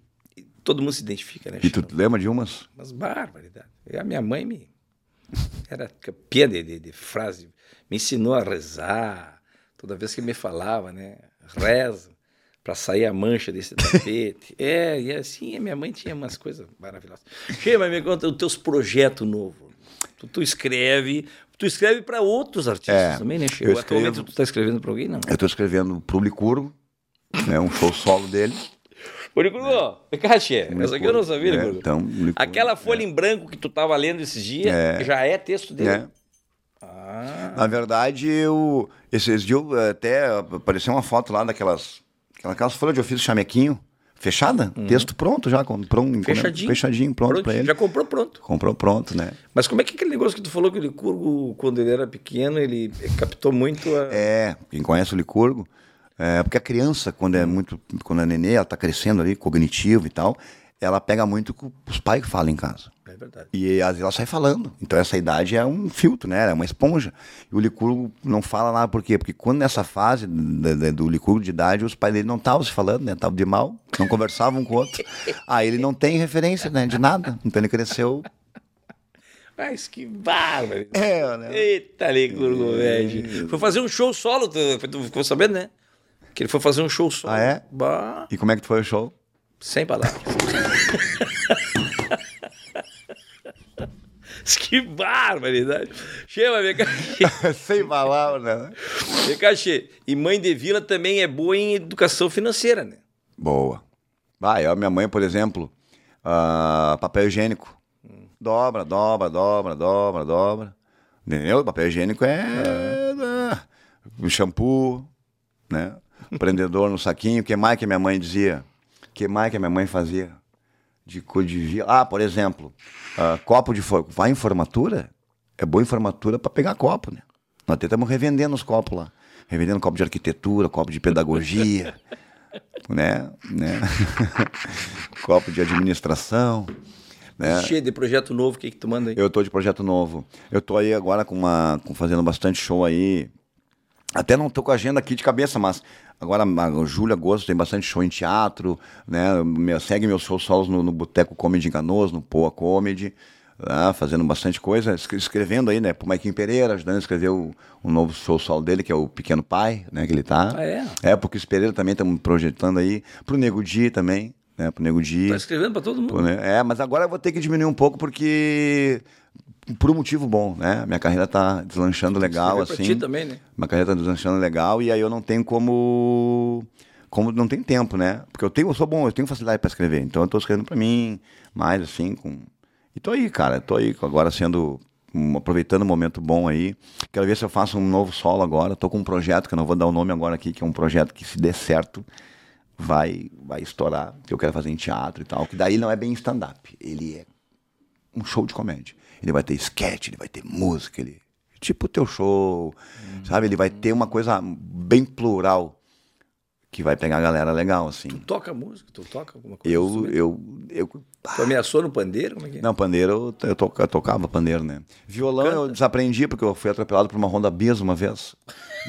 todo mundo se identifica, né, E tu lembra de umas? Umas barbaridades. E A minha mãe me era campeã de, de, de frase, me ensinou a rezar. Toda vez que me falava, né? Reza para sair a mancha desse tapete. é, e assim, a minha mãe tinha umas coisas maravilhosas. Che, mas me conta os teus projetos novos. Tu, tu escreve, tu escreve para outros artistas É, também, né, Che? Atualmente tu tá escrevendo para alguém, não? Eu tô escrevendo pro Licurgo, né? Um show solo dele. Ô, Licurgo, vem cá, Che. Essa aqui eu não sabia, É, Licurgo. então, Licurgo, Aquela folha em branco que tu tava lendo esses dias, É. já é texto dele? né? Ah, Na verdade, eu, esses dias eh, até apareceu uma foto lá daquelas aquelas folhas de ofício chamequinho, fechada, texto pronto já, com, pronto, Uhum. fechadinho. fechadinho, pronto pra ele. Já comprou pronto. Comprou pronto, né? Mas como é que aquele negócio que tu falou que o Licurgo, quando ele era pequeno, ele captou muito a... É, quem conhece o Licurgo, é, porque a criança, quando é muito, quando é nenê, ela tá crescendo ali, cognitivo e tal, ela pega muito com os pais que falam em casa. É verdade. E às vezes ela sai falando. Então essa idade é um filtro, né? É uma esponja. E o Licurgo não fala nada por quê? Porque quando nessa fase da- do Licurgo de idade, os pais dele não estavam se falando, né? Estavam de mal, não conversavam um com o outro. Aí ele não tem referência, né? De nada. Então ele cresceu. Mas que bárbaro. É, né? Eita, Licurgo, velho. Foi fazer um show solo, tu, tu ficou sabendo, né? Que ele foi fazer um show solo. Ah, é? Bah, E como é que foi o show? Sem palavras. que barbaridade. Chama, cá. Sem palavras, né? Che. E mãe de vila também é boa em educação financeira, né? Boa. Vai, a minha mãe, por exemplo, ah, papel higiênico. Dobra, dobra, dobra, dobra, dobra. Entendeu? Papel higiênico é. é, shampoo, né? Prendedor no saquinho. O que mais que minha mãe dizia? Que mais que a minha mãe fazia? De cor de vila. Ah, por exemplo, ah, copo de fogo. Vai em formatura? É boa em formatura para pegar copo, né? Nós até estamos revendendo os copos lá. Revendendo copo de arquitetura, copo de pedagogia, né? né? copo de administração. Né? Cheio de projeto novo, o que, que tu manda aí? Eu tô de projeto novo. Eu tô aí agora com uma, com fazendo bastante show aí. Até não tô com a agenda aqui de cabeça, mas agora julho, agosto tem bastante show em teatro, né? Me- segue meus shows solos no, no Boteco Comedy em Canoas, no Poa Comedy, né? fazendo bastante coisa, escre- escrevendo aí, né? Pro Maiquinho Pereira, ajudando a escrever o, um novo show solo dele, que é o Pequeno Pai, né? Que ele tá. Ah, é? É, porque o Pereira também estamos projetando aí, pro Nego Di também, né? Pro Nego Di. Tá escrevendo pra todo mundo. Pô, né? É, mas agora eu vou ter que diminuir um pouco porque por um motivo bom, né? Minha carreira tá deslanchando legal assim. ti também, né? Minha carreira tá deslanchando legal e aí eu não tenho como como não tem tempo, né? Porque eu tenho, eu sou bom, eu tenho facilidade para escrever. Então eu tô escrevendo para mim, mais assim com E tô aí, cara, tô aí agora sendo um- aproveitando um momento bom aí. Quero ver se eu faço um novo solo agora. Tô com um projeto que eu não vou dar o nome agora aqui, que é um projeto que se der certo vai vai estourar, que eu quero fazer em teatro e tal, que daí não é bem stand-up, ele é um show de comédia. Ele vai ter sketch, ele vai ter música, ele tipo o teu show, sabe? Ele vai ter uma coisa bem plural que vai pegar a galera legal assim. Tu toca música, tu toca alguma coisa? Eu eu eu Tu ameaçou no pandeiro? Como é que é? não, pandeiro, eu, eu, toca- eu tocava pandeiro, né? Violão eu desaprendi porque eu fui atropelado por uma Honda Bis uma vez,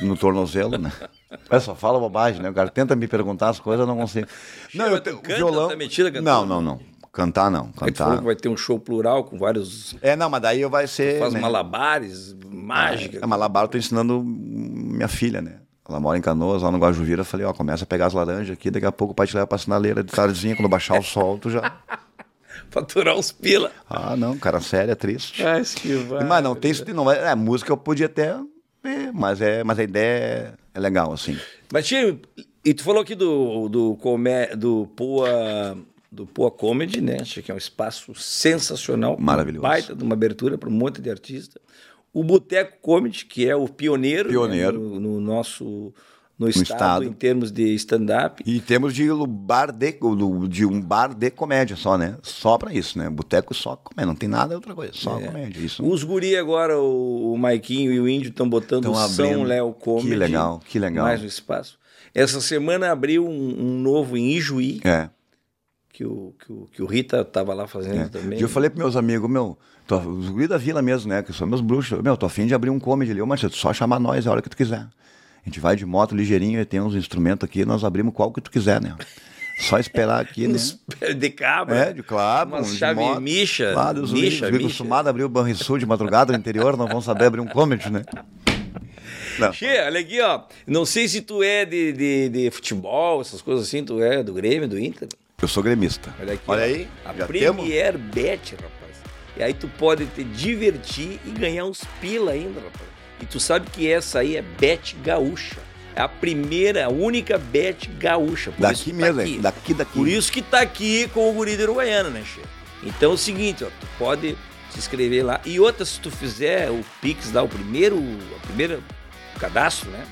no tornozelo, né? Eu só fala bobagem, né? O cara tenta me perguntar as coisas, eu não consigo. Não, eu tenho canta, violão. tá metida? Não, não, não. Cantar não, Aí tu falou cantar. que vai ter um show plural com vários. É, não, mas daí eu vai ser. Faz né? malabares, mágica. É, malabar eu tô ensinando minha filha, né? Ela mora em Canoas, lá no Guajuvira. Eu falei, ó, começa a pegar as laranjas aqui, daqui a pouco o pai te leva pra sinaleira de tardezinha, quando baixar o sol, tu já. Faturar uns pila. Ah, não, cara, sério, é triste. Ah, esquivar. Mas não tem isso, não é, é, música eu podia até ver, mas, é, mas a ideia é, é legal, assim. Mas, Tio, e tu falou aqui do, do, comé, do Poa. Do Poa Comedy, né? Acho que é um espaço sensacional. Maravilhoso. Baita de uma abertura para um monte de artista. O Boteco Comedy, que é o pioneiro, né, Pioneiro. no, no nosso no estado, estado. em termos de stand-up. E temos de bar de, de um bar de comédia só, né? Só pra isso, né? Boteco só comédia, não tem nada outra coisa, só É. comédia. Isso. Os guri agora, o, o Maiquinho e o Índio, estão botando Tão São. Léo Comedy. Que legal, que legal. Mais um espaço. Essa semana abriu um, um novo em Ijuí, É. que, o, que, o, que o Rita estava lá fazendo É. também. E eu falei pros meus amigos, meu, tô, os guris da vila mesmo, né? Que são meus bruxos, meu, tô afim de abrir um comedy ali, mas é só chamar nós a hora que tu quiser. A gente vai de moto ligeirinho e tem uns instrumentos aqui, nós abrimos qual que tu quiser, né? Só esperar aqui, né? De cabra. É, de claro, Umas de chave moto. micha, Claro, os micha, micha, micha. acostumados a abrir o Banrisul de madrugada no interior, não vão saber abrir um comedy, né? Não. Che, olha aqui, ó. Não sei se tu é de, de, de futebol, essas coisas assim, tu é do Grêmio, do Inter. Eu sou gremista. Olha aqui. Olha aí, A já temos. Premier Bet, rapaz. E aí tu pode te divertir e ganhar uns pila ainda, rapaz. E tu sabe que essa aí é Bet Gaúcha. É a primeira, a única Bet Gaúcha. Por Daqui tá mesmo, aqui. Daqui, daqui. Por isso que tá aqui com o guri de Uruguaiana, né, Che? Então é o seguinte, ó, tu pode se inscrever lá. E outra, se tu fizer o Pix lá, o primeiro, a primeira cadastro, né?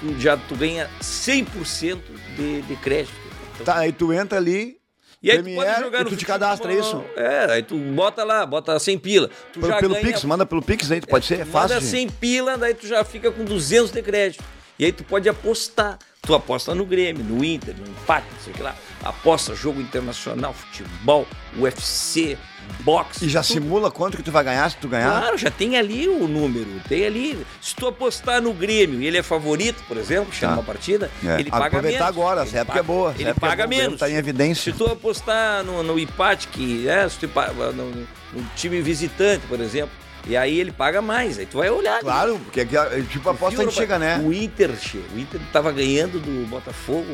Tu já tu ganha 100% de, de crédito. Então, Tá, aí tu entra ali, e aí tu Premiere, pode jogar no tu te cadastra, é isso? É, aí tu bota lá, bota 100 pila. Tu pelo, já pelo ganha, Pix, manda pelo Pix aí, pode ser, é fácil. Manda gente. 100 pila, daí tu já fica com 200 de crédito. E aí tu pode apostar. Tu aposta no Grêmio, no Inter, no empate, não sei o que lá. Aposta jogo internacional, futebol, UFC, boxe. E já tudo. simula quanto que tu vai ganhar se tu ganhar? Claro, já tem ali o número, tem ali. Se tu apostar no Grêmio e ele é favorito, por exemplo, chama Tá. uma partida, É. ele paga Aproveitar menos. agora, essa época paga- é boa. Ele é paga boa, Grêmio menos. Tá em evidência. Se tu apostar no, no empate, que é, se tu no, no time visitante, por exemplo, e aí ele paga mais, aí tu vai olhar. Claro, porque aqui é tipo aposta Viu, antiga, rapaz? né? O Inter, o Inter tava ganhando do Botafogo.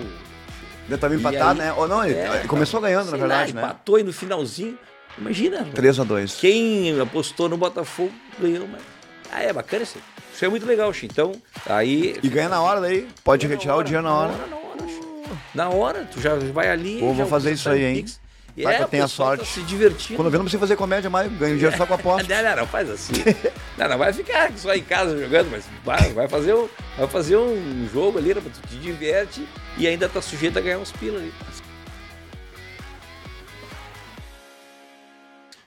Já tava E empatado, né? Ou não, ele É, começou ganhando, na verdade, lá, né? Empatou aí no finalzinho. Imagina. rapaz. 3x2. Quem apostou no Botafogo ganhou, mas. Ah, é bacana isso. aí. Isso é muito legal, Che. Então, aí. E ganha na hora daí, pode retirar o hora, dinheiro na hora. Na hora, na hora. Na hora, tu já vai ali. Pô, vou fazer isso aí, o hein? E Vai é, que eu o sorte. Tá se divertindo. Quando eu não precisa fazer comédia mais, ganho dinheiro só com aposta. Não, não, não, faz assim. não, não vai ficar só em casa jogando, mas vai, vai, fazer, um, vai fazer um jogo ali, né, tu te diverte e ainda tá sujeito a ganhar uns pila ali.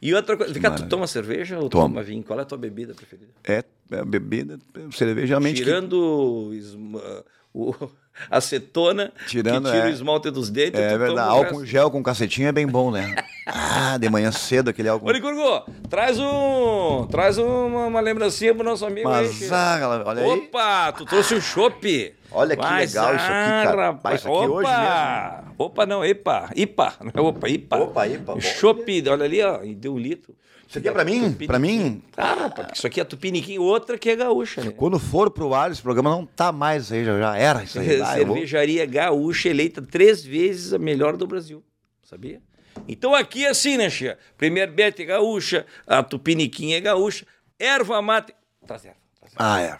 E outra coisa, cá, tu toma cerveja ou toma vinho? Qual é a tua bebida preferida? É é, bebida, cerveja realmente. que- Tirando esma- o, acetona, Tirando, que tira é. o esmalte dos dentes. É verdade. o Álcool gel com cacetinho é bem bom, né? Ah, de manhã cedo aquele álcool. Ô, Licurgo, traz um. Traz uma, uma lembrancinha pro nosso amigo aí. Mas, Chico. ah, olha aí. Opa, tu trouxe um chopp. Olha que Mas, legal isso aqui, cara. rapaz, isso aqui opa. hoje mesmo. Opa, não, epa, ipa. Não é opa, ipa. Opa, ipa, bom. Chopp, olha ali, ó, e deu um litro. Isso aqui é pra mim? Pra mim? Ah, rapaz, isso aqui é tupiniquim, outra que é gaúcha, né? Quando for pro ar, esse programa não tá mais aí, já, já era isso aí. Ah, eu vou- Cervejaria Gaúcha eleita três vezes a melhor do Brasil. Sabia? Então aqui é assim, né, Chia? Primeiro Bete é gaúcha, a Tupiniquim é gaúcha, erva mate. Traz erva. Traz erva. Ah, é.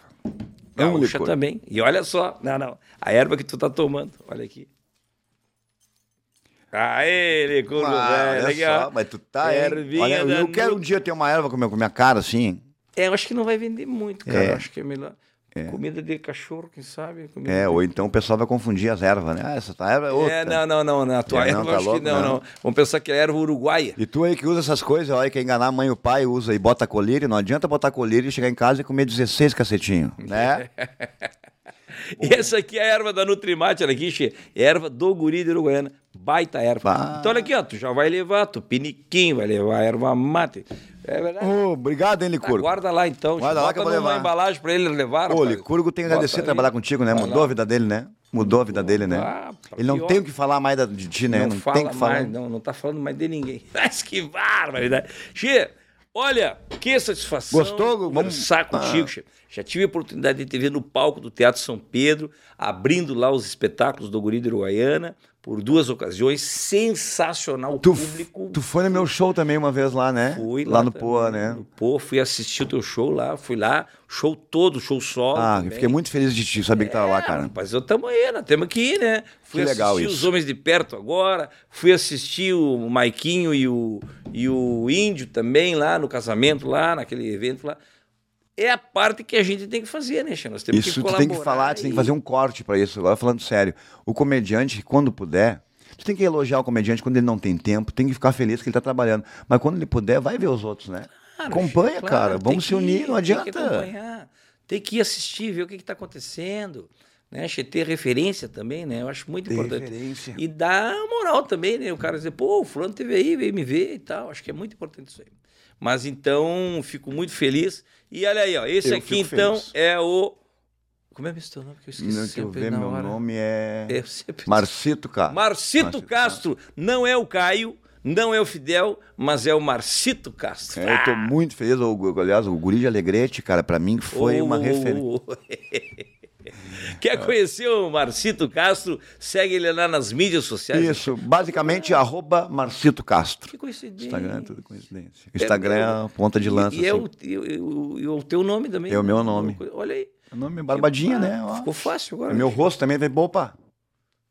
É um licor. também. E olha só, não, não. A erva que tu tá tomando, olha aqui. Aê, licor, Ah, velho. olha só, mas tu tá? Ervinha Olha, eu quero um dia ter uma erva com a minha, cara assim. É, eu acho que não vai vender muito, cara. É. Eu acho que é melhor. Comida de cachorro, quem sabe? É, de- ou então o pessoal vai confundir as ervas, né? Ah, essa tá erva é outra. É, não, não, não. Na tua É, não, erva, tá acho louco, que não, não. não. Vamos pensar que é erva uruguaia. E tu aí que usa essas coisas, olha, quer enganar a mãe e o pai, usa e bota colírio, não adianta botar colírio e chegar em casa e comer 16 cacetinhos, né? E essa aqui é a erva da Nutrimate, olha aqui, Che. Erva do guri de Uruguaiana. Baita erva. Bah. Então, olha aqui, ó. Tu já vai levar tupiniquim, vai levar erva mate. É verdade. Ô, obrigado, hein, Licurgo. guarda lá, então. Guarda lá que eu vou levar. embalagem pra ele levar. Ô. Licurgo tem que agradecer trabalhar contigo, né? Vai Mudou lá. a vida dele, né? Mudou a vida dele, né? Ah, Ele não pior. tem o que falar mais de ti, né? Não, Não, fala tem o que falar. mais, não, não tá falando mais de ninguém. Mas que barbaridade. Che, olha, que satisfação Gostou? Vamos- conversar contigo, Ah. Che. Já tive a oportunidade de te ver no palco do Teatro São Pedro, abrindo lá os espetáculos do Guri de Uruguaiana, por duas ocasiões. Sensacional Tu, público. tu foi no meu show também uma vez lá, né? Fui lá, no também, Poa, né? No Poa, fui assistir o teu show lá, fui lá, show todo, show solo. Ah, também. fiquei muito feliz de te saber que tava lá, cara. Mas eu tamo aí, nós temos que ir, né? Fui Que legal assistir isso. os Homens de Perto agora, fui assistir o Maiquinho e o, e o Índio também lá no casamento, lá naquele evento lá. É a parte que a gente tem que fazer, né? Nós temos Isso que tu colaborar. tem que falar, tu tem que fazer um corte pra isso. Agora falando sério, o comediante, quando puder, tu tem que elogiar o comediante quando ele não tem tempo, tem que ficar feliz que ele tá trabalhando. Mas quando ele puder, vai ver os outros, né? Claro, Acompanha, claro, cara. Vamos se unir, ir, não Tem que adianta. acompanhar, tem que ir assistir, ver o que está acontecendo. Né? Ter referência também, né? Eu acho muito Ter importante. referência. E dar moral também, né? O cara dizer, pô, o fulano teve aí, veio me ver e tal. Acho que é muito importante isso aí. Mas então, fico muito feliz. E olha aí, ó, esse Eu aqui então feliz. é o. Como é mesmo teu nome? Que eu esqueci Não, que eu ver, meu hora. nome é. Eu sempre Marcito, cara. Marcito Castro. Não é o Caio, não é o Fidel, mas é o Marcito Castro. É, eu tô muito feliz. O, aliás, o Guri de Alegrete, cara, pra mim foi uma Ô, referência. Quer conhecer o Marcito Castro? Segue ele lá nas mídias sociais. Isso, basicamente, arroba Marcito Castro. Que coincidência. Instagram é tudo coincidência. Instagram é ponta de lança. E, e é assim. o, e, o- e o teu nome também. É o meu nome. Olha aí. O nome é Barbadinha, Ah, né? Ó. Ficou fácil agora. É meu rosto também, vai, opa.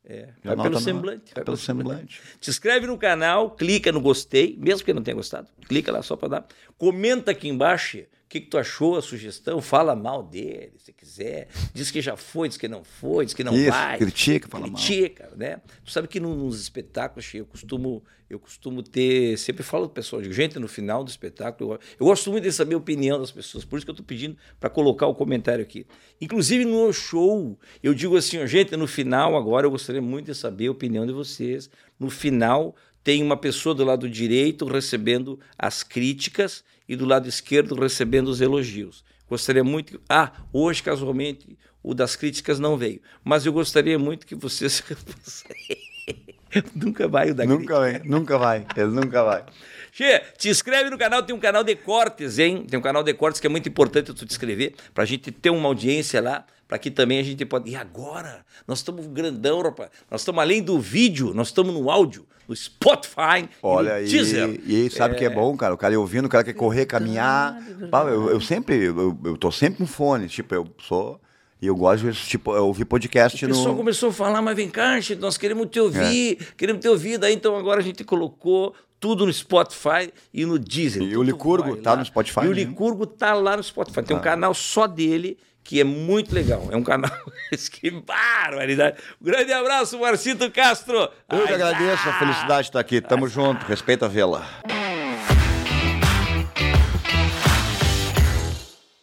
É, vai pelo no- semblante. vai pelo semblante. Te inscreve no canal, clica no gostei, mesmo que não tenha gostado. Clica lá só para dar. Comenta aqui embaixo o que, que tu achou, a sugestão. Fala mal dele, se quiser. Diz que já foi, diz que não foi, diz que não Isso, vai. critica, fala mal. Critica, né? Tu sabe que no- nos espetáculos, Che, eu costumo, eu costumo ter. Sempre falo pro pessoal, digo, gente, no final do espetáculo, eu, eu gosto muito de saber a opinião das pessoas, por isso que eu estou pedindo para colocar o comentário aqui. Inclusive no show, eu digo assim, gente, no final, agora eu gostaria muito de saber a opinião de vocês. No final, tem uma pessoa do lado direito recebendo as críticas e do lado esquerdo recebendo os elogios. Gostaria muito. Ah, hoje, casualmente, o das críticas não veio. Mas eu gostaria muito que vocês. Nunca vai o da crítica. Nunca vai, nunca vai. Ele nunca vai. Che, te inscreve no canal, tem um canal de cortes, hein? Tem um canal de cortes que é muito importante tu te inscrever, pra gente ter uma audiência lá, para que também a gente pode. E agora? Nós estamos grandão, rapaz. Nós estamos além do vídeo, nós estamos no áudio, no Spotify, Olha e no aí, Deezer. e aí sabe que é bom, cara? O cara ir ouvindo, o cara quer correr, caminhar. verdade. Eu, eu sempre, eu, eu tô sempre com fone, tipo, eu sou. E eu gosto de tipo, ouvir podcast O pessoal no. começou a falar, mas vem cá, Che, nós queremos te ouvir, É. queremos te ouvir. Daí então agora a gente colocou tudo no Spotify e no Deezer. E Então, o Licurgo tá lá. no Spotify, E o né? Licurgo tá lá no Spotify. Tem um canal só dele que é muito legal. É um canal. que barbaridade. Um grande abraço, Marcito Castro. Eu que agradeço a felicidade de estar aqui. Tamo junto, respeita a vela.